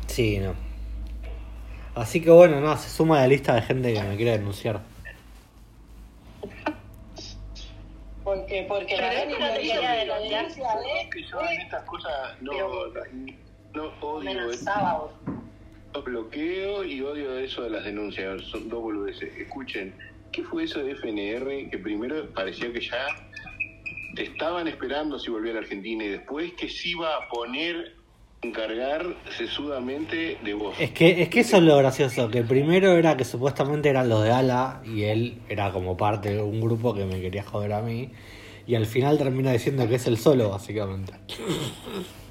Sí, no. Así que bueno, no, se suma a la lista de gente que me quiere denunciar. Porque, porque la Pero que no no quería denunciar. denuncia, ¿ves? que yo en estas cosas no, no odio boludo. Lo bloqueo y odio eso de las denuncias. Son dos boludeces. Escuchen, ¿qué fue eso de FNR? Que primero parecía que ya te estaban esperando si volvía a la Argentina y después que se iba a poner encargar sesudamente de vos. Es que, es que eso es lo gracioso, que primero era que supuestamente eran los de Ala y él era como parte de un grupo que me quería joder a mí. Y al final termina diciendo que es el solo, básicamente.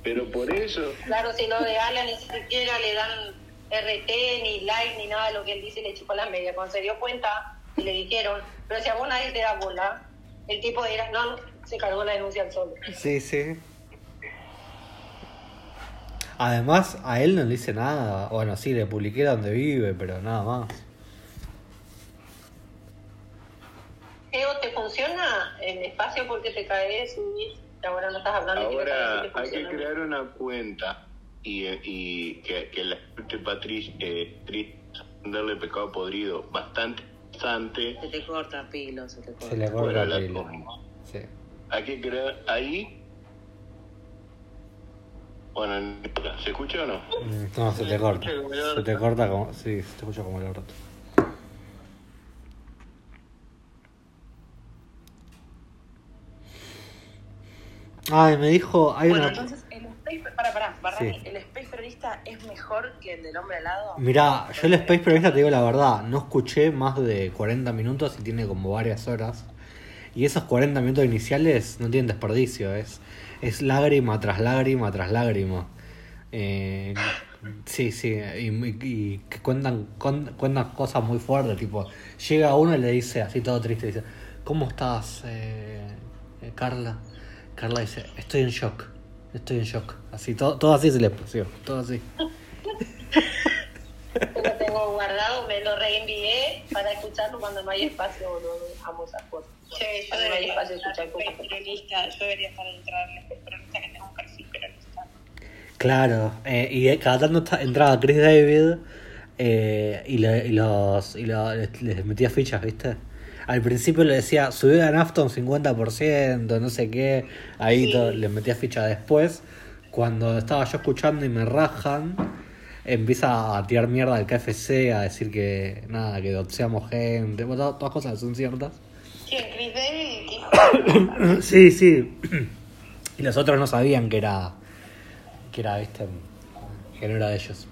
Pero por eso, Claro, si no de Ala ni siquiera le dan RT, ni like, ni nada de lo que él dice, le chupó la media. Cuando se dio cuenta, y le dijeron, pero si a vos nadie te da bola, el tipo era, no, se cargó la denuncia al solo. Sí, sí. Además, a él no le dice nada. Bueno, sí, le publiqué donde vive, pero nada más. Geo, ¿te funciona el espacio porque te caes y ahora no estás hablando te ahora que hay que crear una cuenta y, y que, que la de Patricia eh, Tris- darle pecado podrido bastante bastante Se te corta, pilo, se te corta. Se le corta la coma. Sí. hay que creer ahí bueno ¿se escucha o no? Mm, No, se te corta. Se te corta como. Sí, se te escucha como el orto. Ay, me dijo. Hay Bueno, una. entonces, el Space... Pará, pará, Barrani, Sí. ¿el Space Peronista es mejor que el del hombre alado? Mirá, yo el Space Periodista te digo la verdad, no escuché más de 40 minutos y tiene como varias horas. Y esos 40 minutos iniciales no tienen desperdicio, es, es lágrima tras lágrima tras lágrima. Eh, sí, sí, y, que cuentan, cuentan cosas muy fuertes, tipo, llega uno y le dice, así todo triste, dice, ¿cómo estás, eh, eh, Carla? Carla dice, estoy en shock, estoy en shock. Así, todo, todo así se le expresó, todo así. Yo lo tengo guardado, me lo reenvié para escucharlo cuando no hay espacio, boludo. Amo esas cosas. Che, yo Cuando no hay debería espacio, estar escuchar cosas. peronista, yo debería estar entrar en el peronista que tenga un perfil peronista. Claro, eh, y cada tanto está- entraba Chris David eh, y, le- y los y lo- les, les metía fichas, ¿viste? Al principio le decía, subí la nafta un 50%, no sé qué, ahí Sí. todo, les metía fichas. Después, cuando estaba yo escuchando y me rajan, empieza a tirar mierda al KFC, a decir que nada, que doxeamos gente, bueno, todas, todas cosas que son ciertas. ¿Quién? Chris David. Sí, sí. Y los otros no sabían que era. que era, viste. que no era de ellos.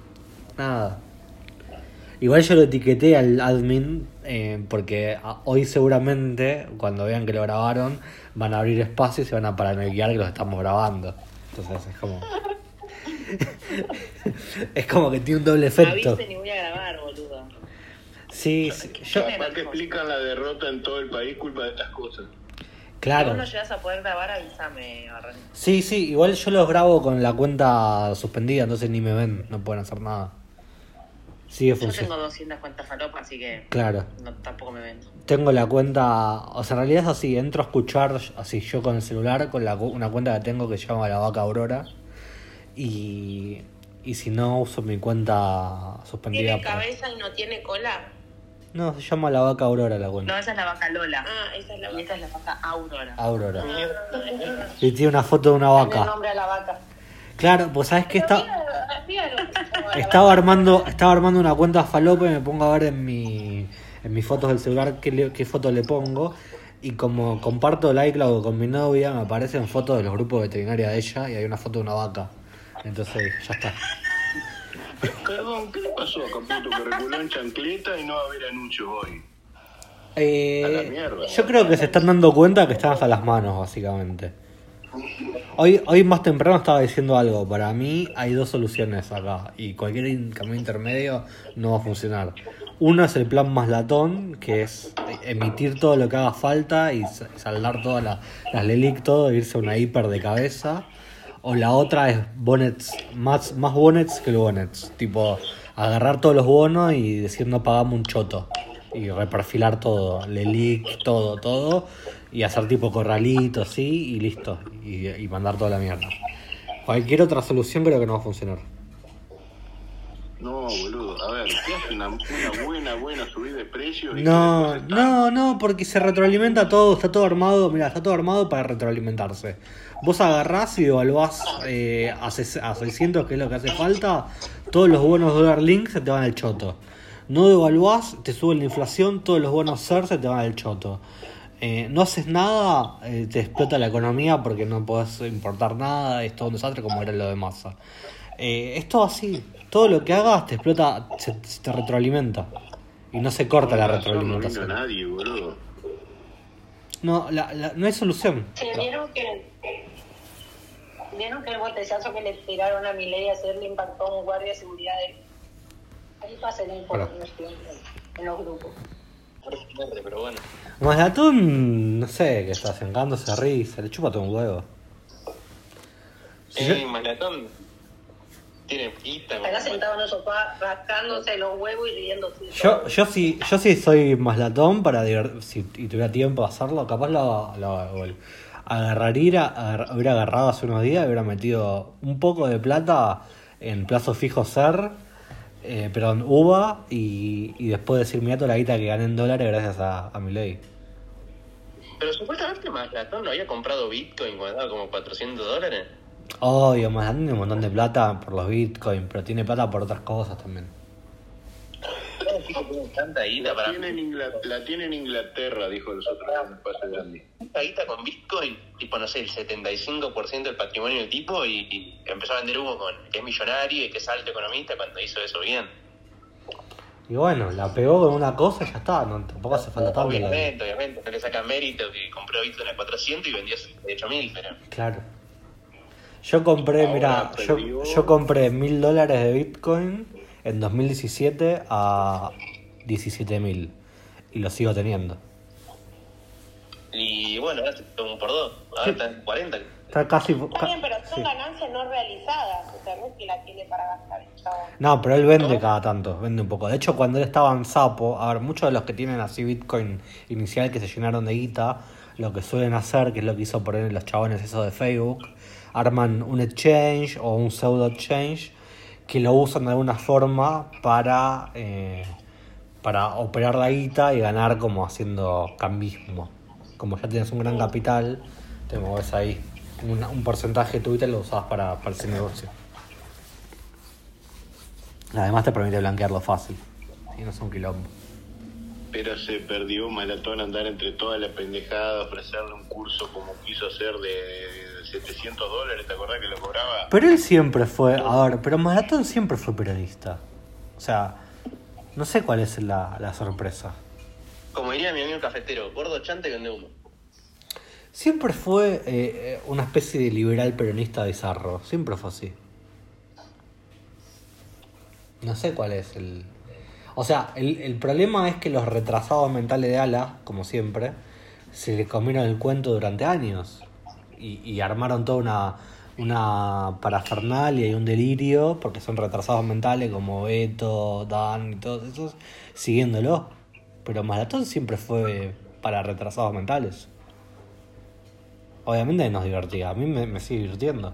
Nada. Igual yo lo etiqueté al admin eh, porque a- hoy seguramente, cuando vean que lo grabaron, van a abrir espacios y van a paranoiar que los estamos grabando. Entonces es como. es como que tiene un doble efecto. Avisen y voy a grabar, boludo. Sí, sí, yo. Capaz que explican la derrota en todo el país culpa de estas cosas. Si Claro. vos no llegas a poder grabar, avísame, Barrani. Sí, sí, igual yo los grabo con la cuenta suspendida, entonces ni me ven, no pueden hacer nada. Sigue Yo tengo funcionando. 200 cuentas falopa, así que Claro. no, tampoco me ven. Tengo la cuenta, o sea, en realidad es así, entro a escuchar así yo con el celular, con la, cu- una cuenta que tengo que se llama La Vaca Aurora. Y, y si no, uso mi cuenta suspendida. ¿Tiene cabeza y no tiene cola? No, se llama La Vaca Aurora la No, cuenta. esa es la vaca Lola. Ah, esa es la Y esta es la vaca Aurora. Aurora. Ah, Y tiene una foto de una Dale el vaca. nombre a la vaca. Claro, pues sabes que está... Estaba armando, estaba armando una cuenta falopa y me pongo a ver en mi en mis fotos del celular qué, le- qué foto le pongo y como comparto el iCloud con mi novia me aparecen fotos de los grupos veterinarios de ella y hay una foto de una vaca. Entonces ya está. Perdón, ¿qué le pasó a Caputo que reculó en chancleta y no va a haber anuncios hoy? Eh, A la mierda. yo creo que se están dando cuenta que están hasta las manos, básicamente. Hoy, hoy más temprano estaba diciendo algo. Para mí hay dos soluciones acá. Y cualquier in- camino intermedio no va a funcionar. Uno es el plan más latón, que es emitir todo lo que haga falta y sa- saldar todas las, las LELIC, todo, e irse a una hiper de cabeza. O la otra es bonnets, más, más bonnets que los bonnets. Tipo, agarrar todos los bonos y decir no pagamos un choto. Y reperfilar todo, LELIC, todo, todo. Y hacer tipo corralito, sí, y listo. Y, y mandar toda la mierda. Cualquier otra solución creo que no va a funcionar. No, boludo. A ver, ¿qué hace una, una buena, buena subida de precios? y No, no, no, porque se retroalimenta todo, está todo armado, mira, está todo armado para retroalimentarse. Vos agarrás y evaluás eh, a, ses- a 600, que es lo que hace falta, todos los bonos dólar link se te van al choto. No evaluás, te sube la inflación, todos los bonos SER se te van al choto. Eh, no haces nada, eh, te explota la economía porque no podés importar nada, es todo un desastre como era lo de masa. Eh, es todo así, todo lo que hagas te explota, se, se te retroalimenta. Y no se corta la retroalimentación. No nadie, boludo. No, la, la- no hay solución. Che, ¿vieron que, ¿vieron que el botellazo que le tiraron a Milei ayer le impactó a un guardia de seguridad de... Ahí pasa el informe en los grupos. Pero bueno. Maslatón, no sé, que está sengándose a risa, le chupa todo un huevo. Sí, Eh, Malatón tiene guita, Estará man. sentado en el sofá rascándose los huevos y riéndose. Yo, yo sí, yo sí soy maslatón para divert- si y tuviera tiempo de hacerlo, capaz lo, lo igual. Agarraría, agar- hubiera agarrado hace unos días, hubiera metido un poco de plata en plazo fijo ser, eh, perdón, UVA, y, y después decir, mira toda la guita que gané en dólares gracias a, a mi ley. Pero supuestamente Maslatón no había comprado Bitcoin cuando estaba como 400 dólares. Obvio, más tiene un montón de plata por los bitcoins, pero tiene plata por otras cosas también. Tanta guita La para... tiene, en Ingla- la tiene en Inglaterra, dijo en el Pase Grande. Tanta guita con Bitcoin, tipo, no sé, el 75% del patrimonio del tipo y, y empezó a vender humo con que es millonario y que es alto economista cuando hizo eso bien. Y bueno, la pegó con una cosa y ya está, no, tampoco hace falta tanto. Obviamente, obviamente, no le saca mérito que compró Bitcoin a 400 y vendió a 8000, pero... Claro. Yo compré, mira, yo, yo compré mil dólares de Bitcoin en 2017 a 17 mil y lo sigo teniendo. Y bueno, ahora un por dos, ahora está en 40. Está casi... Está bien, pero son sí. ganancias no realizadas. O sea, no es que la tiene para gastar. No, pero él vende cada tanto, vende un poco. De hecho, cuando él estaba en Sapo, a ver, muchos de los que tienen así Bitcoin inicial que se llenaron de guita, lo que suelen hacer, que es lo que hizo por ahí los chabones eso de Facebook, arman un exchange o un pseudo exchange que lo usan de alguna forma para, eh, para operar la guita y ganar como haciendo cambismo. Como ya tienes un gran capital, te mueves ahí. Un, un porcentaje de tu guita lo usas para, para ese negocio. Además te permite blanquearlo fácil. Y no es un quilombo. Pero se perdió Malatón andar entre toda la pendejada, ofrecerle un curso como quiso hacer de 700 dólares, ¿te acordás que lo cobraba? Pero él siempre fue, a ver, pero Maratón siempre fue periodista. O sea, no sé cuál es la, la sorpresa. Como diría mi amigo cafetero, gordo chante que vende humo. Siempre fue eh, eh, una especie de liberal peronista bizarro. Siempre fue así. No sé cuál es el... O sea, el, el problema es que los retrasados mentales de Ala, como siempre, se le comieron el cuento durante años. Y, y armaron toda una, una parafernalia y un delirio, porque son retrasados mentales como Beto, Dan y todos esos, siguiéndolo. Pero Maratón siempre fue para retrasados mentales. Obviamente nos divertía, a mí me, me sigue divirtiendo.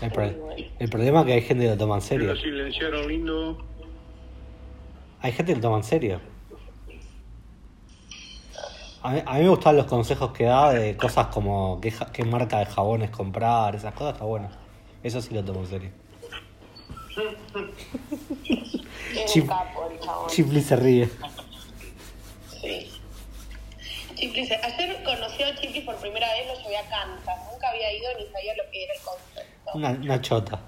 El, pro- el problema es que hay gente que lo toma en serio. Lo silenciaron lindo. Hay gente que lo toma en serio. A mí, a mí me gustan los consejos que da de cosas como qué, qué marca de jabones comprar, esas cosas está bueno. Eso sí lo tomo en serio. Chip- se ríe. Sí. Chiflis. Ayer conocí a Chiflis por primera vez, lo llevé a Kansas. Nunca había ido ni sabía lo que era el concepto. Una, una chota.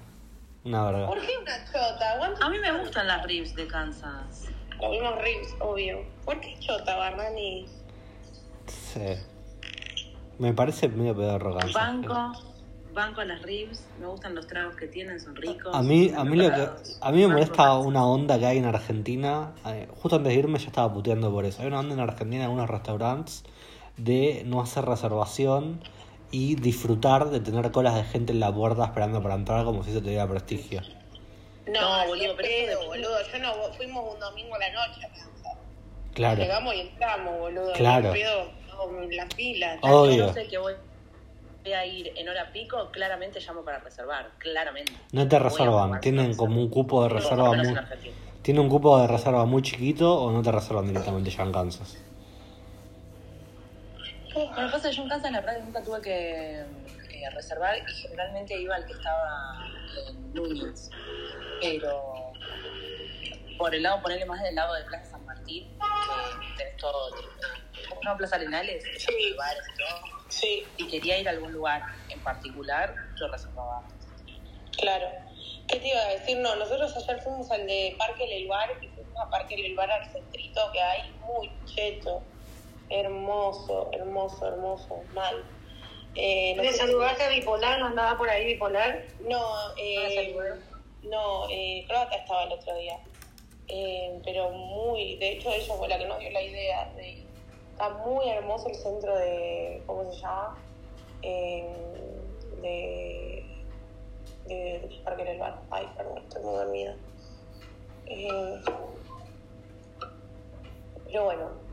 Una verga. ¿Por qué una chota? ¿Cuánto- A mí me gustan las ribs de Kansas. Comimos ribs, obvio. ¿Por qué chota, Barnani? Sí. Me parece medio pedorro Kansas. Banco, banco a las ribs. Me gustan los tragos que tienen, son ricos. A mí, a mí, lo que, a mí me Banco molesta una onda que hay en Argentina. eh, justo antes de irme ya estaba puteando por eso. Hay una onda en Argentina en algunos restaurantes de no hacer reservación y disfrutar de tener colas de gente en la puerta esperando para entrar como si eso tuviera prestigio. No, No, boludo, pedo, boludo. Yo no, fuimos un domingo a la noche. Claro. Llegamos y entramos, boludo. Claro. Pedo, no, en las filas. Obvio. Yo no sé que voy a ir en hora pico, claramente llamo para reservar. Claramente. No te reservan, tienen como un cupo de reserva muy, tiene un cupo de reserva muy chiquito o no te reservan directamente ya en Kansas. Bueno, pasa yo en casa la verdad nunca tuve que eh, reservar y generalmente iba al que estaba en Núñez. Pero por el lado, ponerle más del lado de Plaza Martín, que tenés todo, ¿cómo se llama Plaza Arenales? Sí. Lugares y todo. Sí, Si quería ir a algún lugar en particular, yo reservaba. claro. ¿Qué te iba a decir? No, nosotros ayer fuimos al de Parque Lelvar y fuimos a Parque Lelvar al centrito que hay, muy cheto. Hermoso, hermoso, hermoso, mal. Eh, no ¿Le saludaste a Bipolar? ¿No andaba por ahí Bipolar? No, ¿No la eh, no, eh, Croata estaba el otro día. Eh, pero muy, de hecho ella fue la que nos dio la idea de ir. Está muy hermoso el centro de, ¿cómo se llama? Eh, de, de Parque del Bar. Ay, perdón, estoy muy dormida. Eh, pero bueno.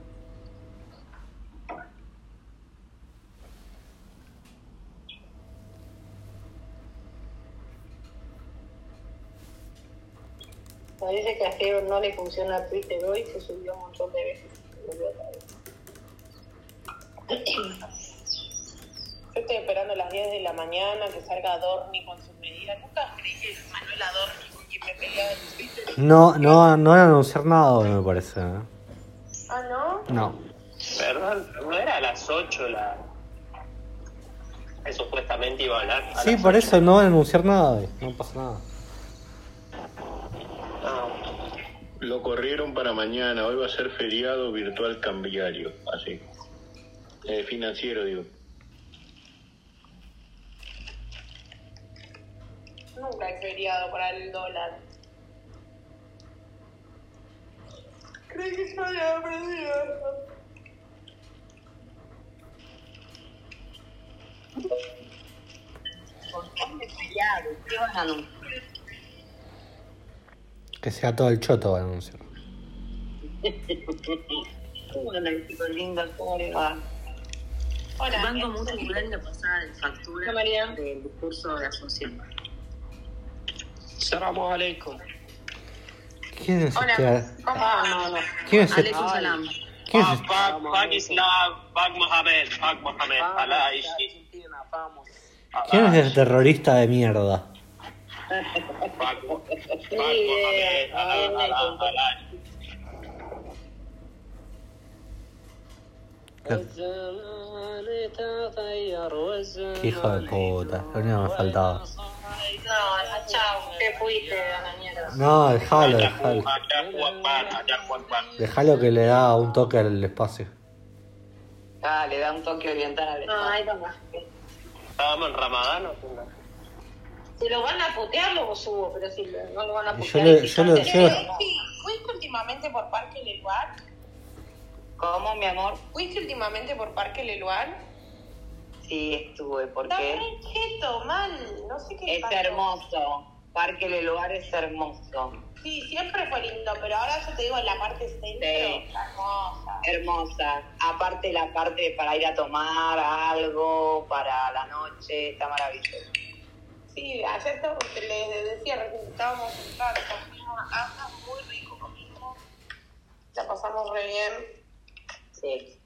Parece que a Geo no le funciona Twitter hoy, se subió un montón de veces. Volvió otra vez. Yo estoy esperando a las 10 de la mañana que salga Adorni con sus medidas. Nunca creí que Manuel Adorni con quien me peleaba en Twitter. No, no, no van a anunciar nada hoy, me parece. ¿eh? Ah, ¿no? No. Perdón, no era a las 8 la. que supuestamente iba a hablar. a Sí, por 8. eso no van a anunciar nada hoy. No pasa nada. No. Lo corrieron para mañana, hoy va a ser feriado virtual cambiario, así. Eh, financiero, digo. Nunca hay feriado para el dólar. Creí que se había aprendido. ¿Qué van a anunciar? Que sea todo el choto van a anunciar. Hola, chicos lindos, ¿cómo les va? Hola. Banco igual la pasada de factura María. del discurso de Asunción. Salamu alaikum. ¿Quién es Hola. este? ¿Cómo no, no. ¿Quién es este? Aleikum salam. ¿Quién es Bak, este? bak, bak Islam, Mohamed, Mohamed. Alá ishi. ¿Quién es ese terrorista de mierda? Alá. Qué hijo de puta, lo único que me faltaba. No, chao, te fuiste a la mierda. No, dejalo, dejalo. Dejalo que le da un toque al espacio. Ah, le da un toque oriental al No, espacio. ahí nomás. ¿Estábamos en Ramadán o qué? Si lo van a putear, lo subo, pero si lo- no lo van a Yo putear. yo le- yo le- ¿Fuiste últimamente por Parque Leluar? ¿Cómo, mi amor? ¿Fuiste últimamente por Parque Leluar? Sí, estuve, Está porque re cheto, mal. No sé qué es pasó. hermoso. Parque del Lugar es hermoso. Sí, siempre fue lindo, pero ahora yo te digo, en la parte centro, Sí. está hermosa. Hermosa. Aparte la parte para ir a tomar algo, para la noche, está maravilloso. Sí, ayer estaba- les decía, estábamos en casa, comimos anda muy rico, comimos. La pasamos re bien. Sí.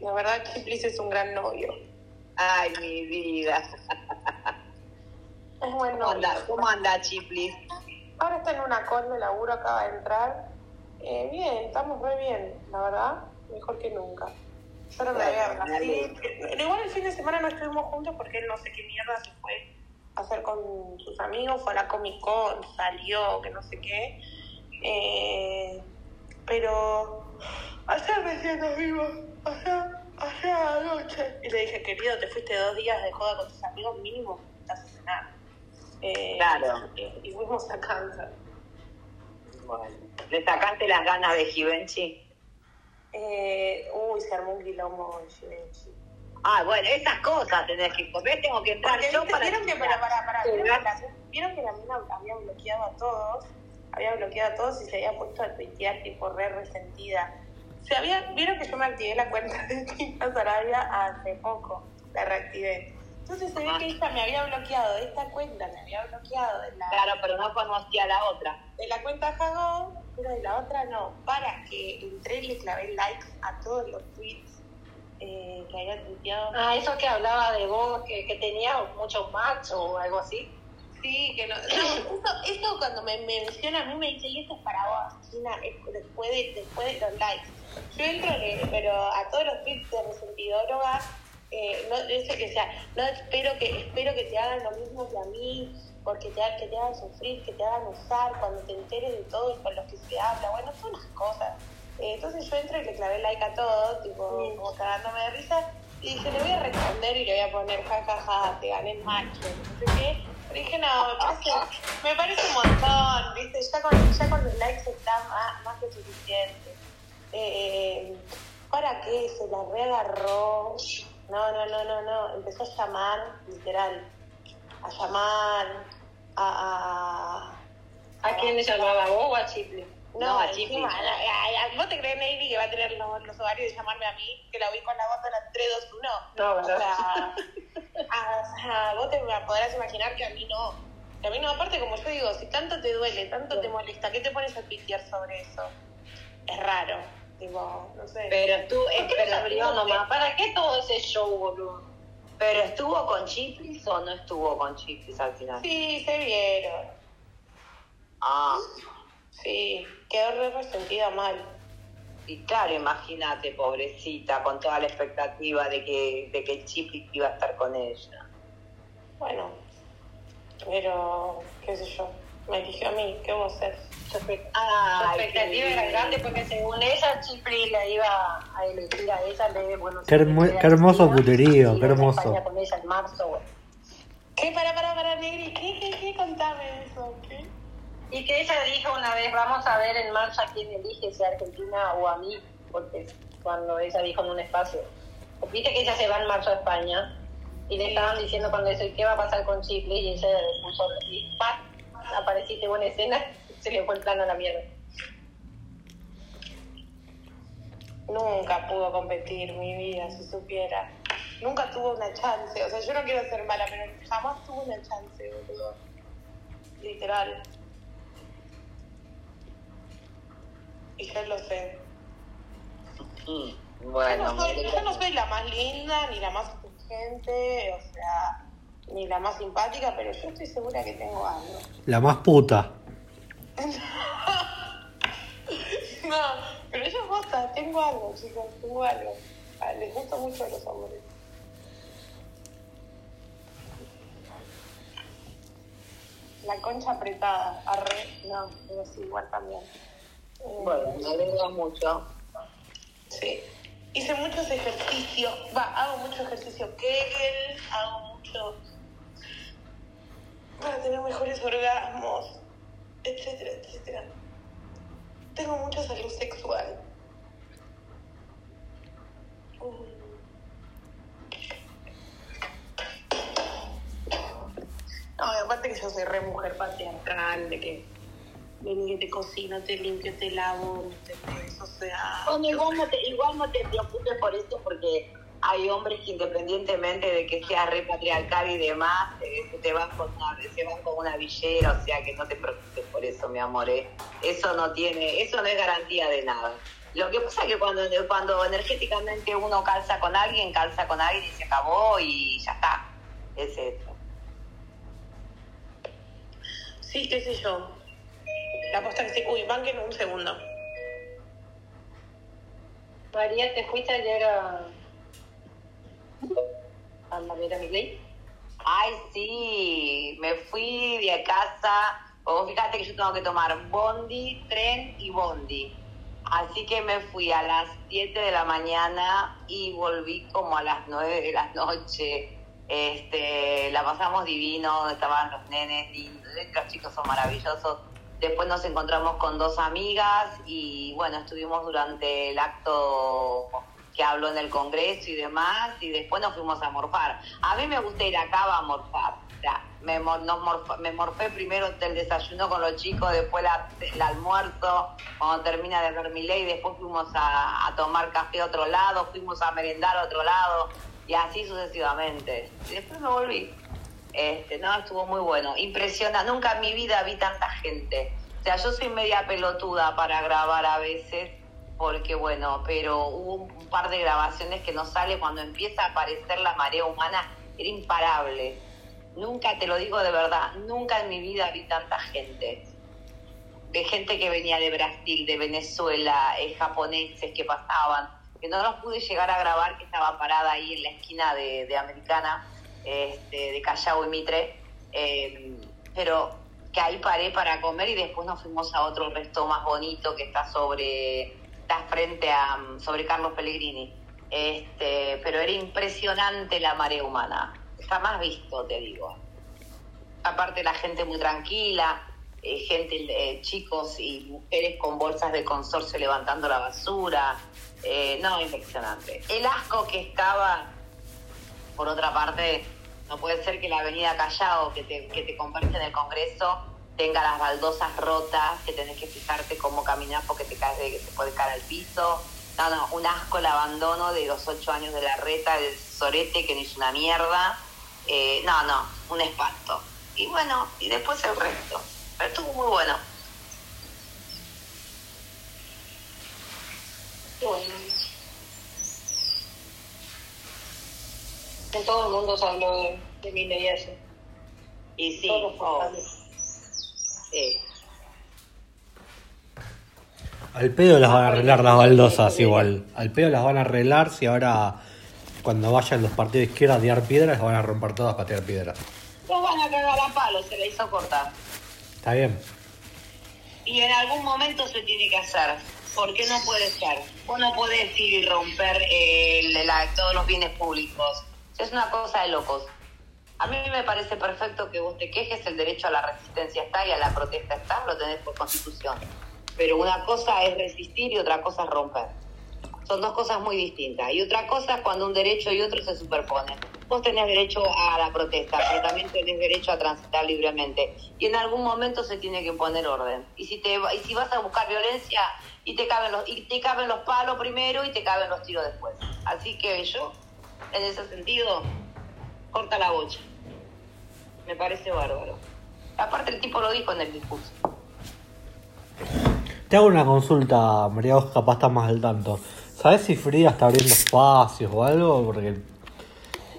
La verdad, Chiplis es un gran novio. Ay, mi vida. Es buen ¿Cómo novio. anda, ¿Cómo anda Chiplis? Ahora está en una call de laburo, acaba de entrar. Eh, bien, estamos re bien, la verdad, mejor que nunca. Yo no me voy a Bueno, igual el fin de semana no estuvimos juntos porque él no sé qué mierda se fue hacer con sus amigos, fue a la Comic Con, salió, que no sé qué. Eh, pero ayer recién nos vimos, ayer, ayer anoche. Y le dije, querido, te fuiste dos días de joda con tus amigos, mínimo, estás a cenar. Eh, Claro. Y, y fuimos a casa. Bueno. ¿Le sacaste las ganas de Givenchy? Eh, uy, se armó un quilombo en Givenchy. Ah, bueno, esas cosas tenés que comer, tengo que entrar Porque yo para... vieron que, para, para, para, Sí, vieron, que la, mina había bloqueado a todos, había bloqueado a todos y se había puesto a tuitear tipo re resentida. Se había, vieron que yo me activé la cuenta de China Sarabia hace poco, la reactivé. Entonces se ve que ella me había bloqueado de esta cuenta, me había bloqueado de la, Claro, pero no conocía la otra. de la cuenta Jagón, pero de la otra no. Para que entré y le clavé likes a todos los tweets eh, que había tuiteado. Ah, eso que hablaba de vos, que, que tenía muchos match o algo así. Sí, que no. esto, esto cuando me, me menciona a mí me dice, y esto es para vos, China, es después de, después de los likes. Yo entro, eh, pero a todos los tweets de resentidóloga, eh, no, eso que sea, no espero que, espero que te hagan lo mismo que a mí, porque te, que te hagan sufrir, que te hagan usar, cuando te enteres de todo y con lo que se habla, bueno, son las cosas. Eh, entonces yo entro y le clavé like a todo, tipo, como cagándome de risa, y dije, le voy a responder y le voy a poner jajaja, te gané el macho, no sé qué. Pero dije, no, me parece, me parece un montón, ¿viste? Ya con, ya con los likes está más, más que suficiente. Eh, ¿Para qué? Se la reagarró. No, no, no, no, no. Empezó a llamar, literal. A llamar, a... a ¿A quién le llamaba? ¿A vos o a Chipli? No, a encima, ¿Vos te crees, Navy, que va a tener los, los ovarios de llamarme a mí? Que la vi con la voz de la 3, 2, 1. No, O ¿verdad? sea, a- vos te podrás imaginar que a mí no. Y a mí no, aparte, como yo digo, si tanto te duele, tanto te molesta, ¿qué te pones a pitear sobre eso? Es raro. Tipo, no sé. Pero estuvo, ¿Por qué no se abrió nomás? ¿Para qué todo ese show, boludo? pero estuvo con Chiplis o no estuvo con Chiplis al final. Sí, se vieron. Ah, Sí, quedó re resentida mal. y claro, imagínate, pobrecita, con toda la expectativa de que, de que Chiplis iba a estar con ella. Bueno, pero, qué sé yo, me eligió a mí, ¿qué vos hacer? Ay, su expectativa era grande porque según ella, Chipri la iba a elegir a ella de Buenos Qué hermo- qué hermoso puterío, qué hermoso. España con ella en marzo. ¿Qué? Para, para, para, Negri, ¿qué, qué, qué? Contame eso, ¿qué? Y que ella dijo una vez, vamos a ver en marzo a quién elige, si a Argentina o a mí, porque cuando ella dijo en un espacio, viste que ella se va en marzo a España, y le estaban diciendo cuando eso, ¿y qué va a pasar con Chipre? Y ella le puso, y ¡pac! apareciste buena escena, se le fue el plano a la mierda. Nunca pudo competir mi vida, si supiera. Nunca tuvo una chance. O sea, yo no quiero ser mala, pero jamás tuvo una chance, boludo. Literal. Y yo lo sé. Mm, Yo Bueno, no, soy, yo no soy la más linda, ni la más inteligente, o sea, ni la más simpática, pero yo estoy segura que tengo algo. La más puta. No, pero yo posta, tengo algo, chicos, tengo algo. Ah, Les gusta mucho a los hombres. La concha apretada, arre, no, pero sí, igual también. Bueno, me alegra mucho. Sí. Hice muchos ejercicios, va, hago mucho ejercicio Kegel, hago mucho para tener mejores orgasmos, etcétera, etcétera. Tengo mucha salud sexual. Mm. No, aparte que yo soy re mujer patriarcal, de que vení que te cocino, te limpio, te lavo, ¿entendés? O sea... Bueno, igual no, te, igual no te preocupes por eso porque hay hombres que independientemente de que sea re patriarcal y demás, eh, se te van con una, se van con una villera, o sea que no te preocupes por eso, mi amor. eh. Eso no tiene, eso no es garantía de nada. Lo que pasa es que cuando, cuando energéticamente uno calza con alguien, calza con alguien y se acabó y ya está. Es eso. Sí, qué sé yo. La posta que sí. Uy, banquen un segundo. María, ¿te fuiste ayer a, a Mariela Milei? Ay, sí, me fui de casa. O fíjate que yo tengo que tomar bondi, tren y bondi. Así que me fui a las 7 de la mañana y volví como a las 9 de la noche. Este, la pasamos divino, estaban los nenes lindos, los chicos son maravillosos. Después nos encontramos con dos amigas y bueno, estuvimos durante el acto que habló en el Congreso y demás, y después nos fuimos a morfar. A mí me gusta ir a Cava a morfar. O sea, me, nos me morfé primero el desayuno con los chicos, después la- el almuerzo, cuando termina de ver mi ley, después fuimos a, a tomar café a otro lado, fuimos a merendar a otro lado, y así sucesivamente. Y después me volví. Este, no, estuvo muy bueno. Impresiona, nunca en mi vida vi tanta gente. O sea, yo soy media pelotuda para grabar a veces, porque bueno, pero hubo un par de grabaciones que no sale cuando empieza a aparecer la marea humana, era imparable. Nunca, te lo digo de verdad, nunca en mi vida vi tanta gente. De gente que venía de Brasil, de Venezuela, eh, japoneses que pasaban, que no los pude llegar a grabar, que estaba parada ahí en la esquina de, de Americana, este, de Callao y Mitre, eh, pero que ahí paré para comer y después nos fuimos a otro resto más bonito que está sobre, frente a, mm, sobre Carlos Pellegrini. Este, pero era impresionante la marea humana, jamás visto, te digo. Aparte la gente muy tranquila, eh, gente, eh, chicos y mujeres con bolsas de consorcio levantando la basura, eh, no, impresionante. El asco que estaba por otra parte, no puede ser que la avenida Callao, que te, que te convierte en el Congreso, tenga las baldosas rotas, que tenés que fijarte cómo caminar porque te caes de, que te puede caer al piso. No, no, un asco el abandono de los ocho años de la reta, del sorete que no hizo una mierda. Eh, no, no, un espanto. y bueno, y después el resto. Pero estuvo muy. Bueno. En todo el mundo se habló de, de mi ley eso. Y sí, oh, sí. Al pedo las van a arreglar las baldosas igual. Al pedo las van a arreglar si ahora cuando vayan los partidos de izquierda a tirar piedras, las van a romper todas para tirar piedras. Los van a cagar a palo, se le hizo cortar. Está bien. Y en algún momento se tiene que hacer. Porque no puede ser. Vos no podés ir y romper la- todos los bienes públicos. Es una cosa de locos. A mí me parece perfecto que vos te quejes, el derecho a la resistencia está y a la protesta está, lo tenés por constitución. Pero una cosa es resistir y otra cosa es romper. Son dos cosas muy distintas. Y otra cosa es cuando un derecho y otro se superponen. Vos tenés derecho a la protesta, pero también tenés derecho a transitar libremente. Y en algún momento se tiene que poner orden. Y si te y si vas a buscar violencia y te caben los y te caben los palos primero y te caben los tiros después. Así que yo en ese sentido corta la bocha. Me parece bárbaro. Aparte el tipo lo dijo en el discurso. Te hago una consulta, María, vos capaz estás más al tanto. ¿Sabes si Frida está abriendo espacios o algo? Porque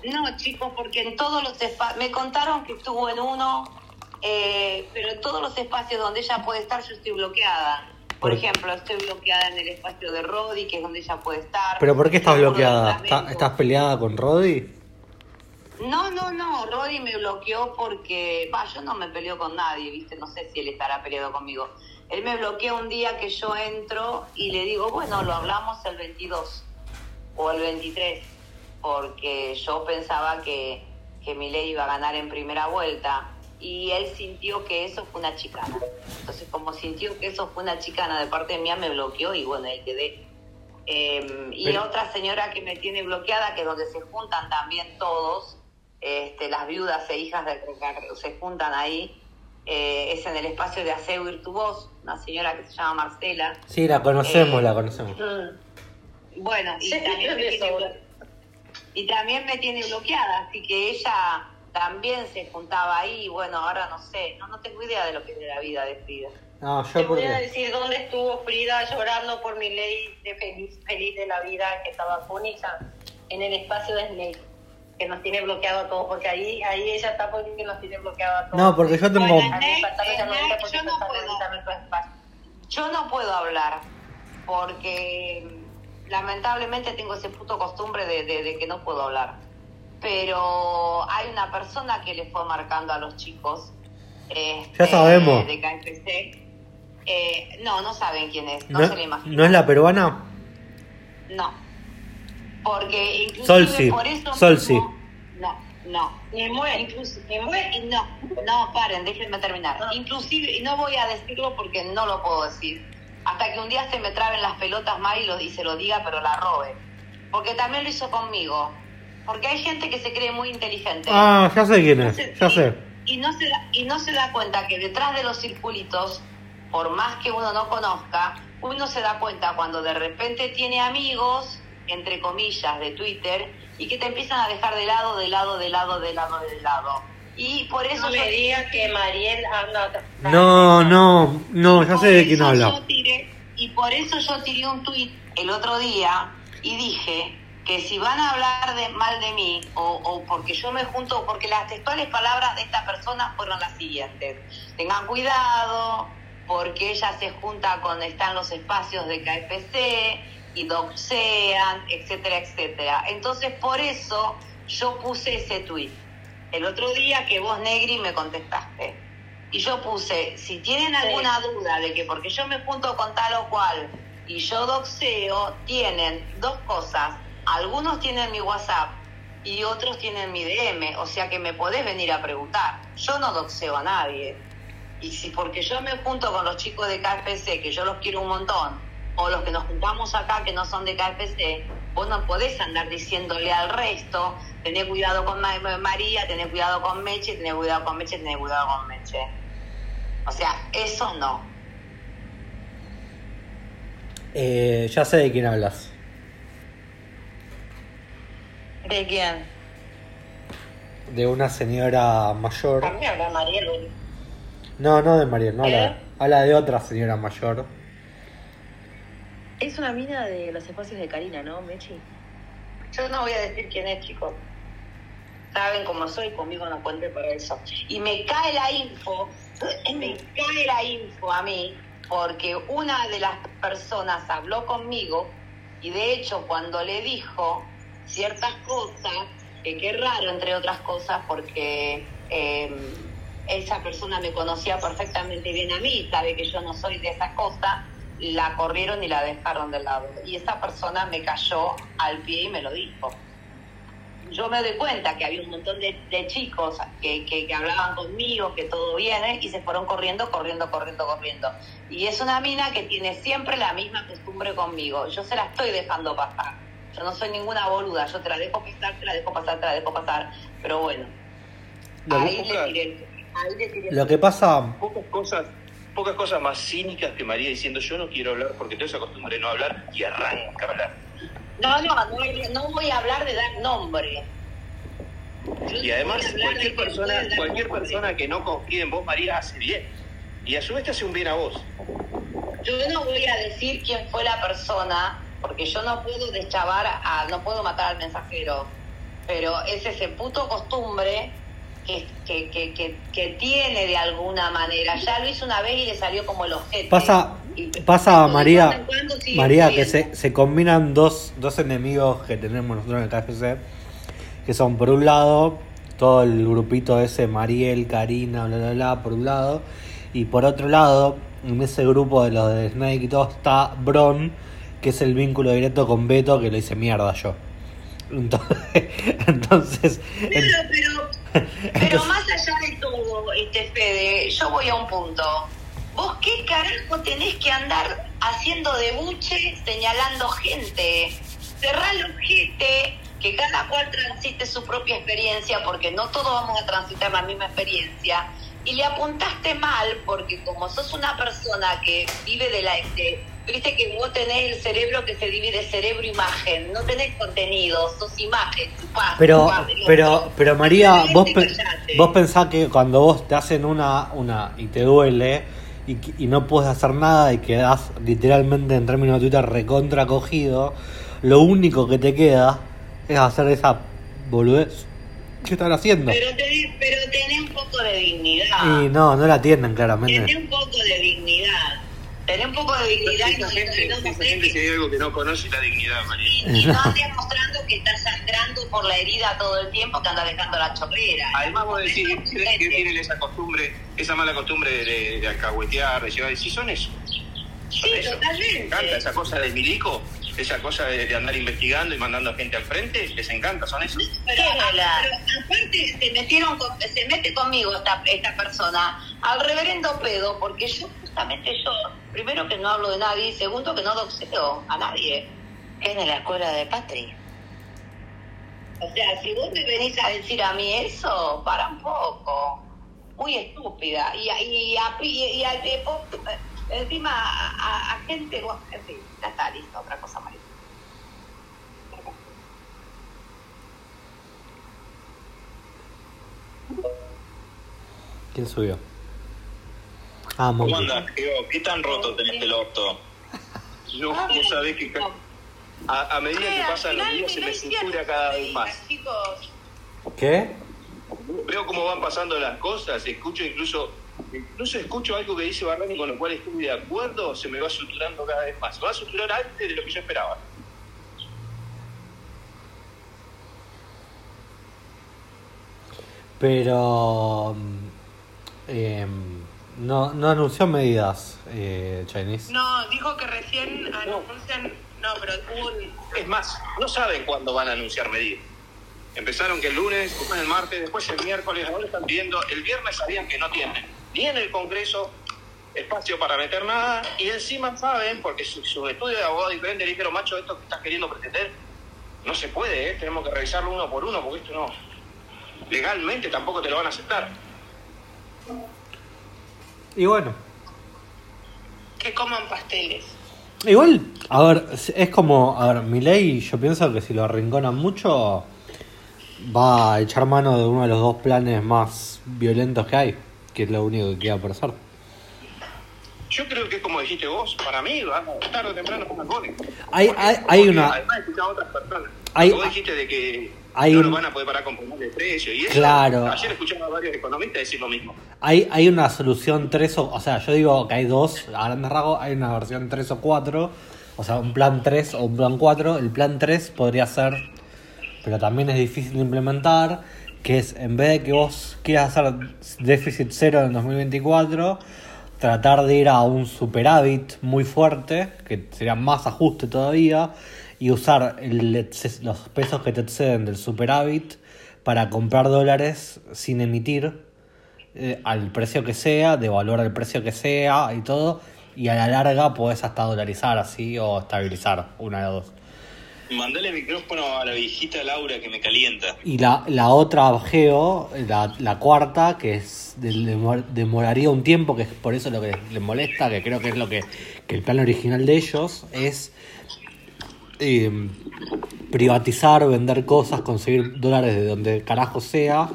No, chicos, porque en todos los espacios, me contaron que estuvo en uno, eh, pero en todos los espacios donde ella puede estar yo estoy bloqueada. Por ejemplo, estoy bloqueada en el espacio de Rodi, que es donde ella puede estar. ¿Pero por qué estás bloqueada? Parlamento. ¿Está- ¿Estás peleada con Roddy? No, no, no, Rodi me bloqueó porque, va, yo no me peleo con nadie, ¿viste? No sé si él estará peleado conmigo. Él me bloqueó un día que yo entro y le digo, bueno, lo hablamos el 22 o el 23, porque yo pensaba que, que mi ley iba a ganar en primera vuelta y él sintió que eso fue una chicana. Entonces, como sintió que eso fue una chicana de parte mía, me bloqueó y bueno, ahí quedé. Eh, y Pero- otra señora que me tiene bloqueada, que es donde se juntan también todos, este, las viudas e hijas de se juntan ahí, eh, es en el espacio de Aseo Virtuoso, una señora que se llama Marcela. Sí, la conocemos, Eh, la conocemos. Mm. Bueno, y, Sí, también me tiene, y también me tiene bloqueada, así que ella también se juntaba ahí, bueno, ahora no sé, no, no tengo idea de lo que es de la vida de Frida. No, Te yo voy a decir dónde estuvo Frida llorando por mi ley de feliz, feliz de la vida que estaba fónica en el espacio de Snake, que nos tiene bloqueado a todos, porque ahí ahí ella está porque nos tiene bloqueado a todos. No, porque yo tengo... Bueno, Snake, yo no puedo. Yo no puedo hablar porque mm, lamentablemente tengo ese puto costumbre de, de- de que no puedo hablar. Pero hay una persona que le fue marcando a los chicos. este, Ya sabemos. De KFC. Eh, no, no saben quién es, no, ¿No, se le imagina. ¿No es la peruana? No. Porque inclusive por eso Solsi. mismo- no, no. Ni muere, Incluso- ni muere. y no, no, paren, déjenme terminar. Ah. Inclusive, y no voy a decirlo porque no lo puedo decir, hasta que un día se me traben las pelotas más y, lo, y se lo diga, pero la robe. Porque también lo hizo conmigo. Porque hay gente que se cree muy inteligente. Ah, ya sé quién es, Entonces, ya y- sé. Y no, se da, y no se da cuenta que detrás de los circulitos, por más que uno no conozca, uno se da cuenta cuando de repente tiene amigos, entre comillas, de Twitter, y que te empiezan a dejar de lado, de lado, de lado, de lado, de lado. Y por eso No me diga que Mariel anda. No, no, no, ya sé de quién habla. yo tiré- y por eso yo tiré un tuit el otro día y dije que si van a hablar de mal de mí o, o porque yo me junto, porque las textuales palabras de esta persona fueron las siguientes. Tengan cuidado porque ella se junta con, están los espacios de KFC y doxean, etcétera, etcétera. Entonces por eso yo puse ese tuit. El otro día que vos, Negri, me contestaste. Y yo puse, si tienen alguna duda de que porque yo me junto con tal o cual y yo doxeo, tienen dos cosas. Algunos tienen mi WhatsApp y otros tienen mi DM, o sea que me podés venir a preguntar. Yo no doxeo a nadie. Y si porque yo me junto con los chicos de KFC, que yo los quiero un montón, o los que nos juntamos acá que no son de KFC, vos no podés andar diciéndole al resto, tené cuidado con Ma- María, tené cuidado con Meche, tené cuidado con Meche, tené cuidado con Meche. O sea, eso no. Eh, ya sé de quién hablas. ¿De quién? de una señora mayor. También habla Mariel. No, no de Mariel, no habla, ¿Eh? habla de otra señora mayor. Es una mina de los espacios de Karina, ¿no, Mechi? Yo no voy a decir quién es, chicos. Saben cómo soy, conmigo no cuente por eso. Y me cae la info, me cae la info a mí, porque una de las personas habló conmigo y de hecho cuando le dijo ciertas cosas, que qué raro entre otras cosas, porque eh, esa persona me conocía perfectamente bien a mí, sabe que yo no soy de esas cosas, la corrieron y la dejaron de lado. Y esa persona me cayó al pie y me lo dijo yo me doy cuenta que había un montón de, de chicos que, que, que hablaban conmigo, que todo viene, y se fueron corriendo, corriendo, corriendo, corriendo. Y es una mina que tiene siempre la misma costumbre conmigo. Yo se la estoy dejando pasar. Yo no soy ninguna boluda. Yo te la dejo pasar, te la dejo pasar, te la dejo pasar. Pero bueno, Lo ahí que, le tiré. Ahí le tiré. lo que pasa, Pocas cosas, pocas cosas más cínicas que María diciendo yo no quiero hablar porque tengo esa costumbre de no hablar y arranca a hablar. No, no, no, no voy a hablar de dar nombre. Yo Y además cualquier persona, cualquier persona que no confíe en vos, María, hace bien. Y a su vez te hace un bien a vos. Yo no voy a decir quién fue la persona, porque yo no puedo deschavar, a, no puedo matar al mensajero, pero es ese puto costumbre que, que, que, que, tiene de alguna manera. Ya lo hizo una vez y le salió como el objeto. pasa, pasa María, María que se, se combinan dos, dos enemigos que tenemos nosotros en el KFC, que son por un lado todo el grupito ese, Mariel, Karina, bla, bla, bla, por un lado, y por otro lado, en ese grupo de los de Snake y todo está Bron, que es el vínculo directo con Beto, que le hice mierda yo. Entonces, entonces Claro, pero, pero más allá de todo, este Fede, yo voy a un punto. ¿Vos qué carajo tenés que andar haciendo de buche señalando gente? Cerrá el ojete, que cada cual transite su propia experiencia, porque no todos vamos a transitar la misma experiencia. Y le apuntaste mal, porque como sos una persona que vive de la... de- Viste que vos tenés el cerebro que se divide cerebro-imagen, no tenés contenido, sos imagen, Pero, pero, pero María, vos, pe- Callate. vos pensás que cuando vos te hacen una, una y te duele y, y no puedes hacer nada y quedás literalmente en términos de Twitter recontra cogido, lo único que te queda es hacer esa boludez que están haciendo. Pero tenés, pero tenés un poco de dignidad. Y no, no la tienen Tenés claramente. un poco de dignidad. Tenés un poco de dignidad y no, gente, no gente que- hay algo que no conoce la dignidad, María. y no andes mostrando que estás sangrando por la herida todo el tiempo que andas dejando la chorrera. Además vos decís, ¿crees que tienen esa costumbre, esa mala costumbre de, de alcahuetear, de llevar? Si son eso. Son Sí, eso. totalmente. Les encanta esa cosa del milico, esa cosa de, de andar investigando y mandando a gente al frente, les encanta, son eso. Pero, pero aparte se metieron con- se mete conmigo esta, esta persona al reverendo pedo porque yo justamente yo primero que no hablo de nadie y segundo que no doxeo a nadie Es de la escuela de Patri. o sea si vos me venís a decir a mí eso para un poco muy estúpida y a- y, a- y, y eh, encima a, a- a gente bueno, en fin ya está listo otra cosa María ¿Quién subió? Ah, ¿Cómo Monkey. andas, Geo? ¿Qué tan roto tenés el orto? Yo, vos sabés que a, a medida que pasan los días se me sutura cada vez más. chicos ¿Qué? Veo cómo van pasando las cosas, escucho incluso, incluso escucho algo que dice Barrani con lo cual estoy de acuerdo, se me va suturando cada vez más. Se va a suturar antes de lo que yo esperaba. Pero em, no, no anunció medidas eh, Chinese. No, dijo que recién anuncian. No, pero hubo un. Es más, no saben cuándo van a anunciar medidas. Empezaron que el lunes, después el martes, después el miércoles, ahora están pidiendo, el viernes sabían que no tienen ni en el Congreso espacio para meter nada y encima saben, porque su, su estudio de abogado diferente le dijeron, macho, esto que estás queriendo pretender no se puede, ¿eh? tenemos que revisarlo uno por uno porque esto no, legalmente tampoco te lo van a aceptar. Y bueno, Que coman pasteles. igual, a ver, es como, a ver, mi ley, yo pienso que si lo arrinconan mucho, va a echar mano de uno de los dos planes más violentos que hay, que es lo único que queda por hacer. Yo creo que, como dijiste vos, para mí, va, tarde o temprano pongan goles. Hay, hay, hay una. Además, a otras personas. Hay- vos dijiste de que hay no un- lo van a poder parar con poner de precio. Y eso, Claro. Ayer escuchaba a varios economistas decir lo mismo. Hay, hay una solución 3 o... O sea, yo digo que hay dos, a grandes rasgos, hay una versión 3 o 4. O sea, un plan 3 o un plan 4. El plan 3 podría ser, pero también es difícil de implementar, que es en vez de que vos quieras hacer déficit cero en 2024, tratar de ir a un superávit muy fuerte, que sería más ajuste todavía, y usar el los pesos que te exceden del superávit para comprar dólares sin emitir eh, al precio que sea, devaluar el precio que sea y todo, y a la larga podés hasta dolarizar así o estabilizar, una de dos. Mandale micrófono a la viejita Laura que me calienta. Y la, la otra geo, la, la cuarta, que es demoraría un tiempo, que es por eso lo que les molesta, que creo que es lo que, que el plan original de ellos, es eh, privatizar, vender cosas, conseguir dólares de donde carajo sea,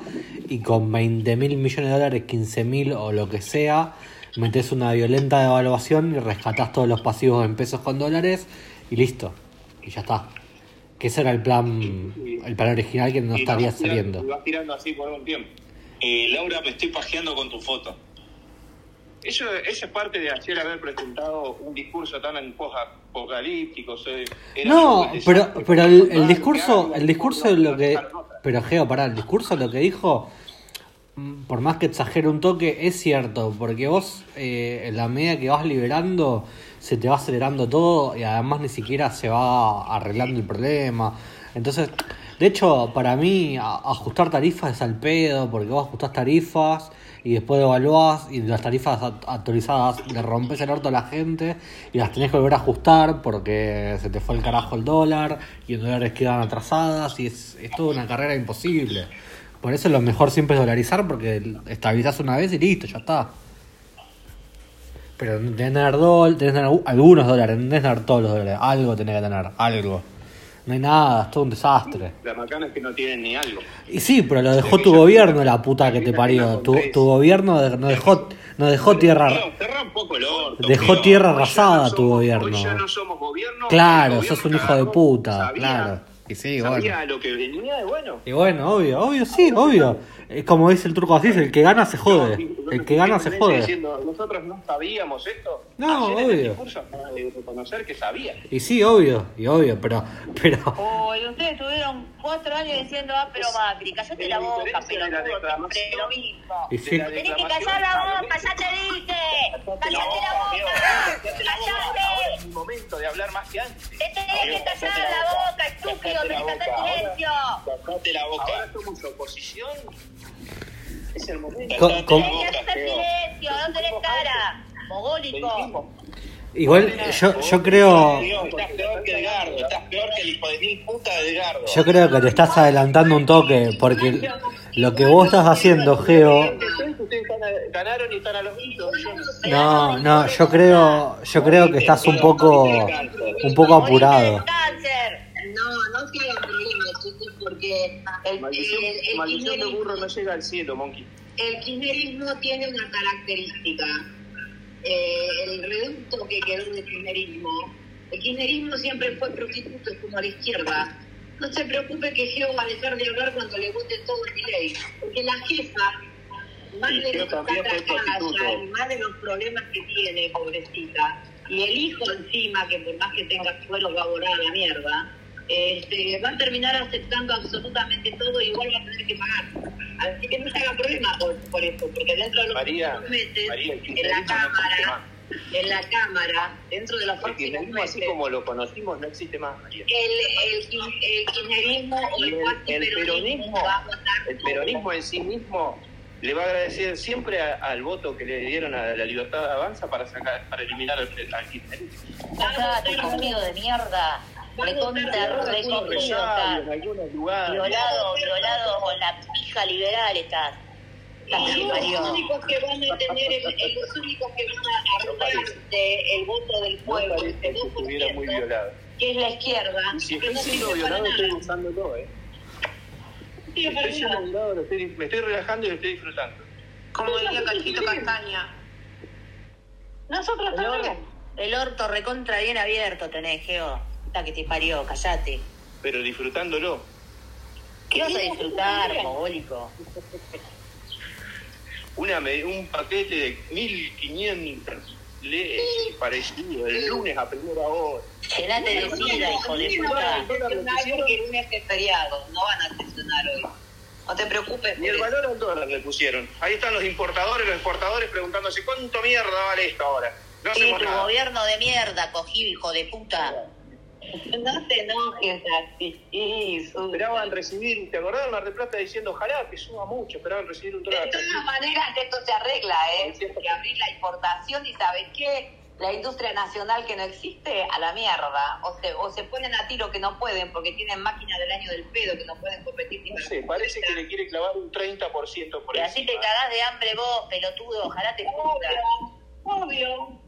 y con 20 mil millones de dólares, 15 mil o lo que sea, metes una violenta devaluación y rescatás todos los pasivos en pesos con dólares, y listo, y ya está. Que ese era el plan, el plan original que no estaría tirando- saliendo. lo vas tirando así por un tiempo. Eh, Laura, me estoy pajeando con tu foto. Eso, eso es parte de ayer haber presentado un discurso tan apocalíptico. No, pero, pero el, el dar, discurso, el discurso de lo que, pero Geo, pará, el discurso lo que dijo, mm, por más que exagere un toque, es cierto, porque vos, eh, en la medida que vas liberando, se te va acelerando todo y además ni siquiera se va arreglando el problema. Entonces, de hecho, para mí, ajustar tarifas es al pedo, porque vos ajustás tarifas y después evaluás y las tarifas act- actualizadas le rompes el orto a la gente y las tenés que volver a ajustar porque se te fue el carajo el dólar y en dólares quedan atrasadas y es, es toda una carrera imposible. Por eso lo mejor siempre es dolarizar porque estabilizás una vez y listo, ya está. Pero tenés que tener, dol, tenés que tener algunos dólares, no tenés que tener todos los dólares, algo tenés que tener, algo. No hay nada, es todo un desastre. La macana es que no tienen ni algo. Y sí, pero lo dejó tu gobierno, la puta que te parió. Tu, tu gobierno no dejó, no dejó tierra, un poco el orto. dejó tierra arrasada no tu gobierno. Hoy ya no somos gobierno. Claro, gobierno sos un hijo de puta, sabía- claro. Y sí, Sabía bueno. lo que venía de bueno. Y bueno, obvio, obvio, sí, obvio. Es como dice el turco así, el que gana se jode. El que gana se jode. Diciendo, nosotros no sabíamos esto. No, Ayer obvio. de reconocer que sabía. Y sí, obvio, y obvio, pero, pero, ustedes tuvieron cuatro años diciendo, ah, pero Macri, cállate la boca, pelotudo, siempre lo mismo. Tenés que callar la boca, ya te dije. Cállate la boca, Es cállate. mi momento de hablar más que antes. Te tenés que callar la boca, estúpido, tenés que hacer silencio. Sacate la boca. Ahora somos oposición. Es el momento. Tenés que boca, hacer silencio, no tenés cara. Mogólico. Igual yo, yo creo, Geo, estás peor que Edgardo. Estás peor que el hijo de mil puta de Edgardo. yo creo que te estás adelantando un toque, porque lo que vos estás haciendo, Geo, Ustedes gana- ganaron y están a los gritos. Yo no no, yo creo, yo creo que estás un poco, un poco apurado. No, no se hagan problemas, chicos, porque el, Maldición, el, el maldición de kirchnerismo- burro no llega al cielo, Monkey. el kirchnerismo tiene una característica. Eh, el reducto que quedó del kirchnerismo, el kirchnerismo siempre fue prostituto, es como la izquierda. No se preocupe que Geo va a dejar de hablar cuando le vote todo el ley, porque la jefa, más de lo que está y más de los problemas que tiene, pobrecita, y el hijo encima, que por más que tenga suelo va a volar a la mierda, este, va a terminar aceptando absolutamente todo y igual va a tener que pagar. Así que no se haga problema por, por eso, porque dentro de los María, próximos meses, María, en la no cámara, en la cámara, dentro de los El próximos kirchnerismo, así meses, como lo conocimos, no existe más, María. el, el, el kirchnerismo o el, El- cuasi el peronismo, va a votar El peronismo en sí mismo le va a agradecer siempre a- al voto que le dieron a la libertad de avanza para sacar, para eliminar al, al kirchnerismo. Cállate, estúpido de mierda. Recontra, lugares. Violado, violado con la pija liberal estás. Y los únicos que van a tener, el, el- los únicos que van a arrogarse el voto del No pueblo, este que estuviera muy 2%, violado. que es la izquierda, Y si que estoy no siendo violado, estoy usándolo, ¿eh? Estoy siendo un lado, lo estoy- me estoy relajando y lo estoy disfrutando. Como diría Cachito Castaña. Nosotros El, también. el orto recontra bien abierto tenés, Geo. Puta que te parió, callate. Pero disfrutándolo. ¿Qué vas a disfrutar, mogólico? Una, un paquete de 1500 leches parecido el lunes a primera hora. Llenate de sida, hijo de puta. Porque el lunes es feriado, no van a sesionar hoy. No te preocupes. Ni el valor al dólar le pusieron. Ahí están los importadores, los exportadores preguntándose cuánto mierda vale esto ahora. No Sí, tu nada. gobierno de mierda, cogido, hijo de puta. No te enojes así. Esperaban recibir, ¿te acordás de Mar del Plata diciendo ojalá que suba mucho? Esperaban recibir un dólar. De todas maneras, esto se arregla, ¿eh? Que abrir la importación y ¿sabes qué? La industria nacional que no existe, a la mierda. O se, o se ponen a tiro que no pueden porque tienen máquina del año del pedo que no pueden competir. No sé, parece que le quiere clavar un 30% por Y así te cagás de hambre vos, pelotudo, ojalá te puta. Obvio.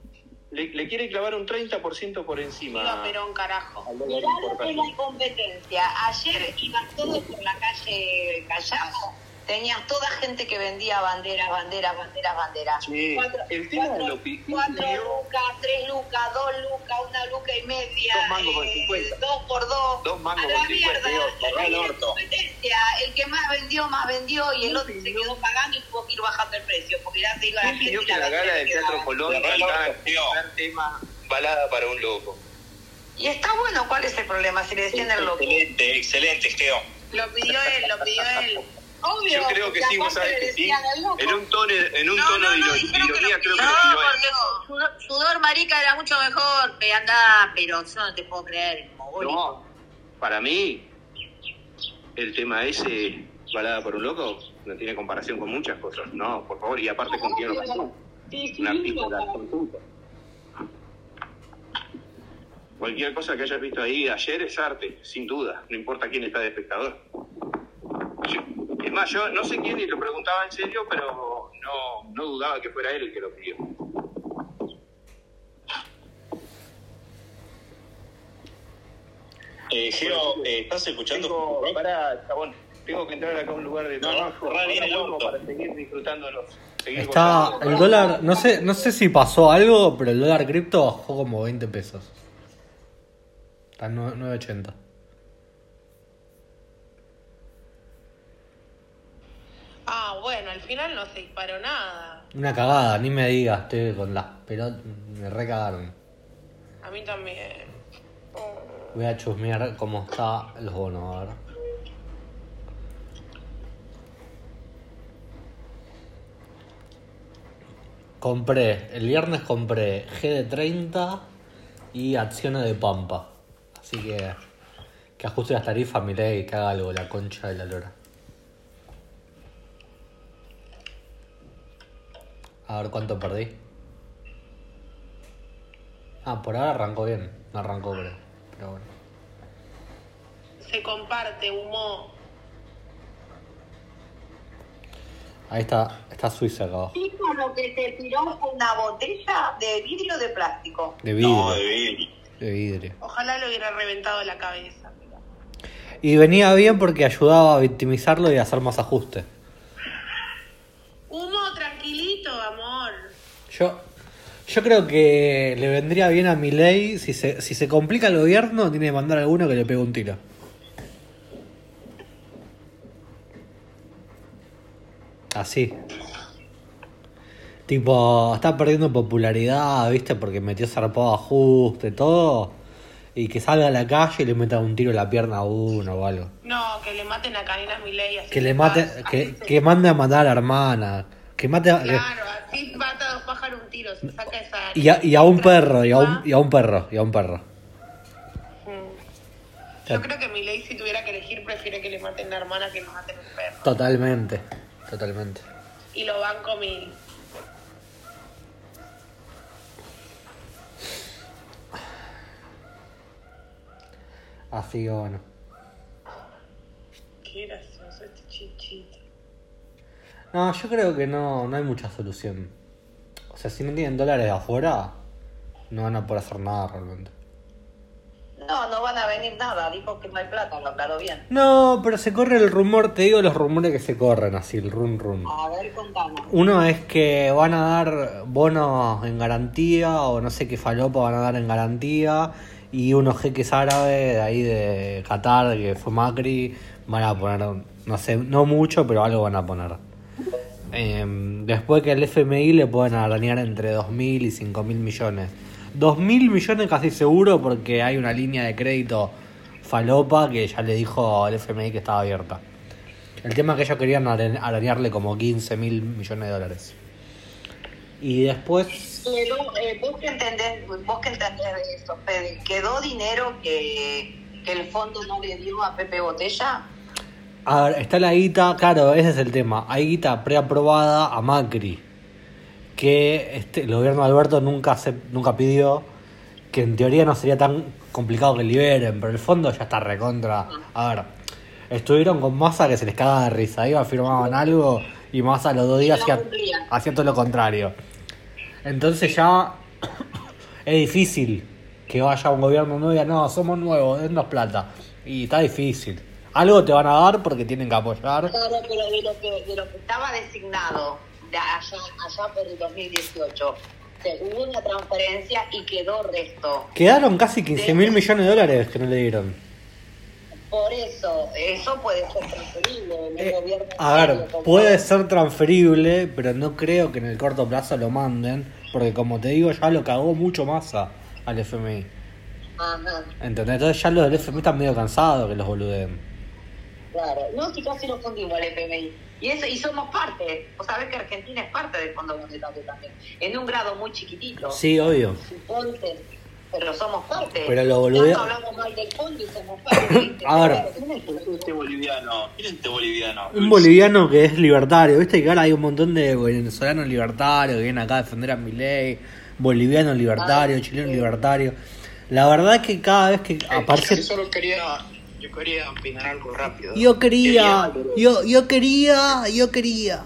Le, le quiere clavar un 30% por encima. Viva Perón, carajo. al dólar Mirá lo que es la competencia. Ayer ibas todos por la calle Callao, tenías toda gente que vendía banderas, banderas, banderas, banderas. Sí, Cuatro, el tema cuatro- de lo cuatro lucas, tres lucas, dos lucas, una luca y media, Dos mangos por eh, 50. dos por dos. Dos mangos a la por 50, mierda. El orto. competencia. El que más vendió, más vendió y el otro se quedó pagando y tuvo que ir bajando el precio porque ya se iba la ¿Quién gente pidió y que la gala del. Teatro Colón el tema Balada para un loco? Y está bueno, ¿cuál es el problema? Si le decían el loco. Excelente, excelente, Geo. Lo pidió él, lo pidió él. Obvio, Yo creo que sí, vos sabés que sí. En un tono, en un No, tono no, de no, que lo ironía creo que pidió. lo No, porque sudor, sudor marica era mucho mejor, pe, andá, pero yo no te puedo creer. No, para mí, el tema ese, Balada para un loco, no tiene comparación con muchas cosas. No, por favor, y aparte contiene razón. Sí, sí, Una píldora conjunta. Cualquier cosa que hayas visto ahí ayer es arte, sin duda, no importa quién está de espectador. Yo- es más, yo no sé quién y lo preguntaba en serio, pero no, no dudaba que fuera él el que lo pidió. Eh, Geo, eh, ¿estás escuchando? Tengo, pará, chabón, tengo que entrar acá a un lugar de No, no, trabajo. el auto. para seguir disfrutándolo. Seguir Está el dólar, no sé, no sé si pasó algo, pero el dólar cripto bajó como 20 pesos. Está en nue- 9.80. Ah, bueno, al final no se disparó nada. Una cagada, ni me digas, estoy con las pelotas, me recagaron. A mí también. Oh. Voy a chusmear cómo está los bonos, a ver. Compré, el viernes compré G de 30 y acciones de Pampa. Así que que ajuste las tarifas, miré y que haga algo la concha de la lora. A ver cuánto perdí. Ah, por ahora arrancó bien. No arrancó, pero, pero bueno. Se comparte, humo. Ahí está, está Suiza acá lo que se tiró fue una botella de vidrio de plástico. De vidrio. No, de vidrio. De vidrio. Ojalá le hubiera reventado la cabeza. Y venía bien porque ayudaba a victimizarlo y a hacer más ajustes. Humo, tranquilito, amor. Yo, yo creo que le vendría bien a mi ley, si se, si se complica el gobierno, tiene que mandar a alguno que le pegue un tiro. Así. Tipo, está perdiendo popularidad, ¿viste? Porque metió zarpado ajuste, todo. Y que salga a la calle y le meta un tiro en la pierna a uno o algo. No, que le maten a Karina Milei. Que le mate, que, que mande a matar a la hermana. Que mate a, Claro, así mata a dos pájaros un tiro, se saca esa... y, a, y a un perro, y a un, y a un perro, y a un perro. Mm. Yo creo que Milei si tuviera que elegir prefiere que le maten a la hermana que le maten a un perro. Totalmente, totalmente. Y lo banco mil. Así que bueno. Qué gracioso este chichito. No, yo creo que no, no hay mucha solución. O sea, si no tienen dólares de afuera, no van a poder hacer nada realmente. No, no van a venir nada, dijo que no hay plata, lo aclaró bien. No, pero se corre el rumor, te digo los rumores que se corren así, el run run. A ver, contanos. Uno es que van a dar bonos en garantía o no sé qué falopa van a dar en garantía y unos jeques árabes de ahí de Qatar, que fue Macri, van a poner, no sé, no mucho, pero algo van a poner. Em, después que el FMI le pueden arañar entre 2.000 y 5.000 millones. 2.000 millones casi seguro porque hay una línea de crédito falopa que ya le dijo al FMI que estaba abierta. El tema es que ellos querían ara- arañarle como 15 mil millones de dólares. Y después, Quedó, eh, vos que entendés, vos que entendés de Fede, ¿quedó dinero que el fondo no le dio a Pepe Botella? A ver, está la guita, claro, ese es el tema. Hay guita preaprobada a Macri, que este, el gobierno de Alberto nunca, se, nunca pidió, que en teoría no sería tan complicado que liberen, pero el fondo ya está recontra. A ver, estuvieron con Massa que se les cagaba de risa, iba, firmaban algo y Massa los dos días hacía, hacía todo lo contrario. Entonces ya es difícil que vaya un gobierno nuevo y diga, no, somos nuevos, dennos plata. Y está difícil. Algo te van a dar porque tienen que apoyar. Claro, pero de lo que, de lo que estaba designado de allá, allá por el 2018, se- hubo una transferencia y quedó resto. Quedaron casi 15 mil millones de dólares que no le dieron. Por eso, eso puede ser transferible en el gobierno. Eh, A ver, puede ser transferible, pero no creo que en el corto plazo lo manden, porque como te digo, ya lo cagó mucho más a- al FMI. Ajá, ¿Entendés? Entonces ya los del FMI están medio cansados que los boludeen. Claro. No, si casi nos fundimos el FMI. Y eso y somos parte. Vos sabés que Argentina es parte del Fondo Monetario también. En un grado muy chiquitito. Sí, obvio. Suponte, pero somos parte. Pero lo hablamos mal del fondo y somos parte. A ver. ¿Quién es este boliviano? ¿Quién es este boliviano? Un boliviano que es libertario, viste que ahora hay un montón de venezolanos libertarios que vienen acá a defender a mi ley, boliviano libertario, chileno libertario. La verdad es que cada vez que aparece... Yo solo quería, yo quería opinar algo rápido. Yo quería, yo, yo quería, yo quería,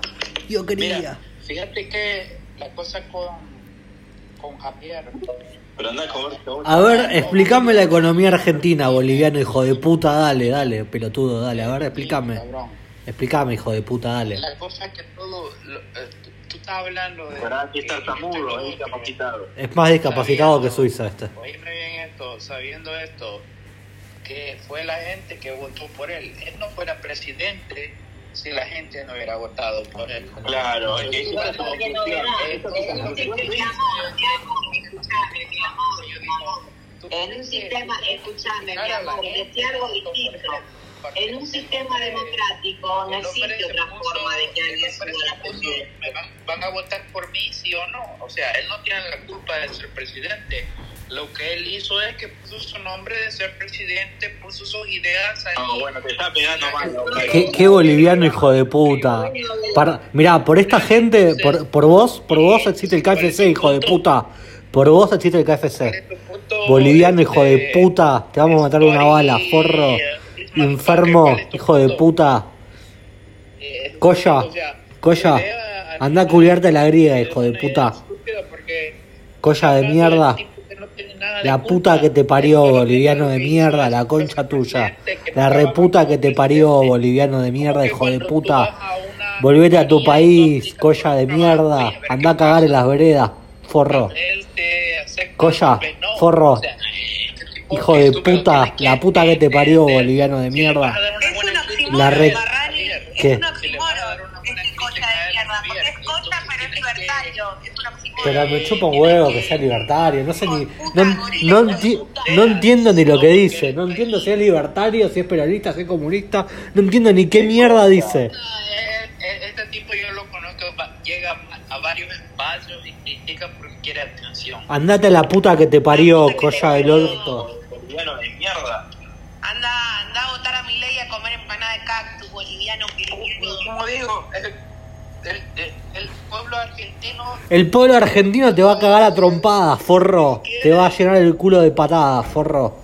yo quería. Mira, fíjate que la cosa con, con Javier. Pero anda a comer A ver, explícame la economía argentina, boliviano, hijo de puta, dale, dale, pelotudo, dale, a ver, explícame. Explícame, hijo de puta, dale. La cosa es que todo, lo- eh, tú, estás hablando de... Pero aquí está tartamudo, es incapacitado. Es más discapacitado que Suiza este. Oíme bien esto, sabiendo esto, que fue la gente que votó por él. Él no fuera presidente si la gente no hubiera votado por él. Claro, es que igual es porque es es sistema- En un sistema, escúchame, mi amor, decía algo distinto. En un sistema democrático no existe otra forma de que alguien suba a la presidencia. me van, van a votar por mí, sí o no. O sea, él no tiene la culpa de ser presidente. Lo que él hizo es que puso su nombre de ser presidente, puso sus ideas ahí. No, bueno, te está pegando mal. ¿Qué, qué boliviano, hijo de puta. Para, mirá, por esta gente, por, por vos, por vos existe el KFC, hijo de puta. Por vos existe el KFC. Boliviano, hijo de puta. Te vamos a matar una bala, forro. Enfermo, hijo de puta. Coya, Coya. Anda a culiarte la griega, hijo de puta. Coya de mierda. La puta que te parió, boliviano de mierda, la concha tuya. La reputa que te parió, boliviano de mierda, hijo de puta. Volvete a tu país, colla de mierda. Anda a cagar en las veredas, forro. Colla, forro. Hijo de puta, la puta que te parió, boliviano de mierda. La re... ¿Qué? Pero me chupa un huevo que sea libertario, no sé ni. No, no, enti- no entiendo ni lo que dice, no entiendo si es libertario, si es peronista, si es comunista, no entiendo ni qué mierda dice. E- Este tipo yo lo conozco, llega a varios espacios y critica porque quiere atención. Andate a la puta que te parió, colla del orto. Boliviano de mierda. Anda, anda a votar a mi ley a comer empanada de cactus, boliviano querido. Como digo, el, el, el- el pueblo argentino El pueblo argentino te va a cagar a trompadas, forro. Te va a llenar el culo de patadas, forro.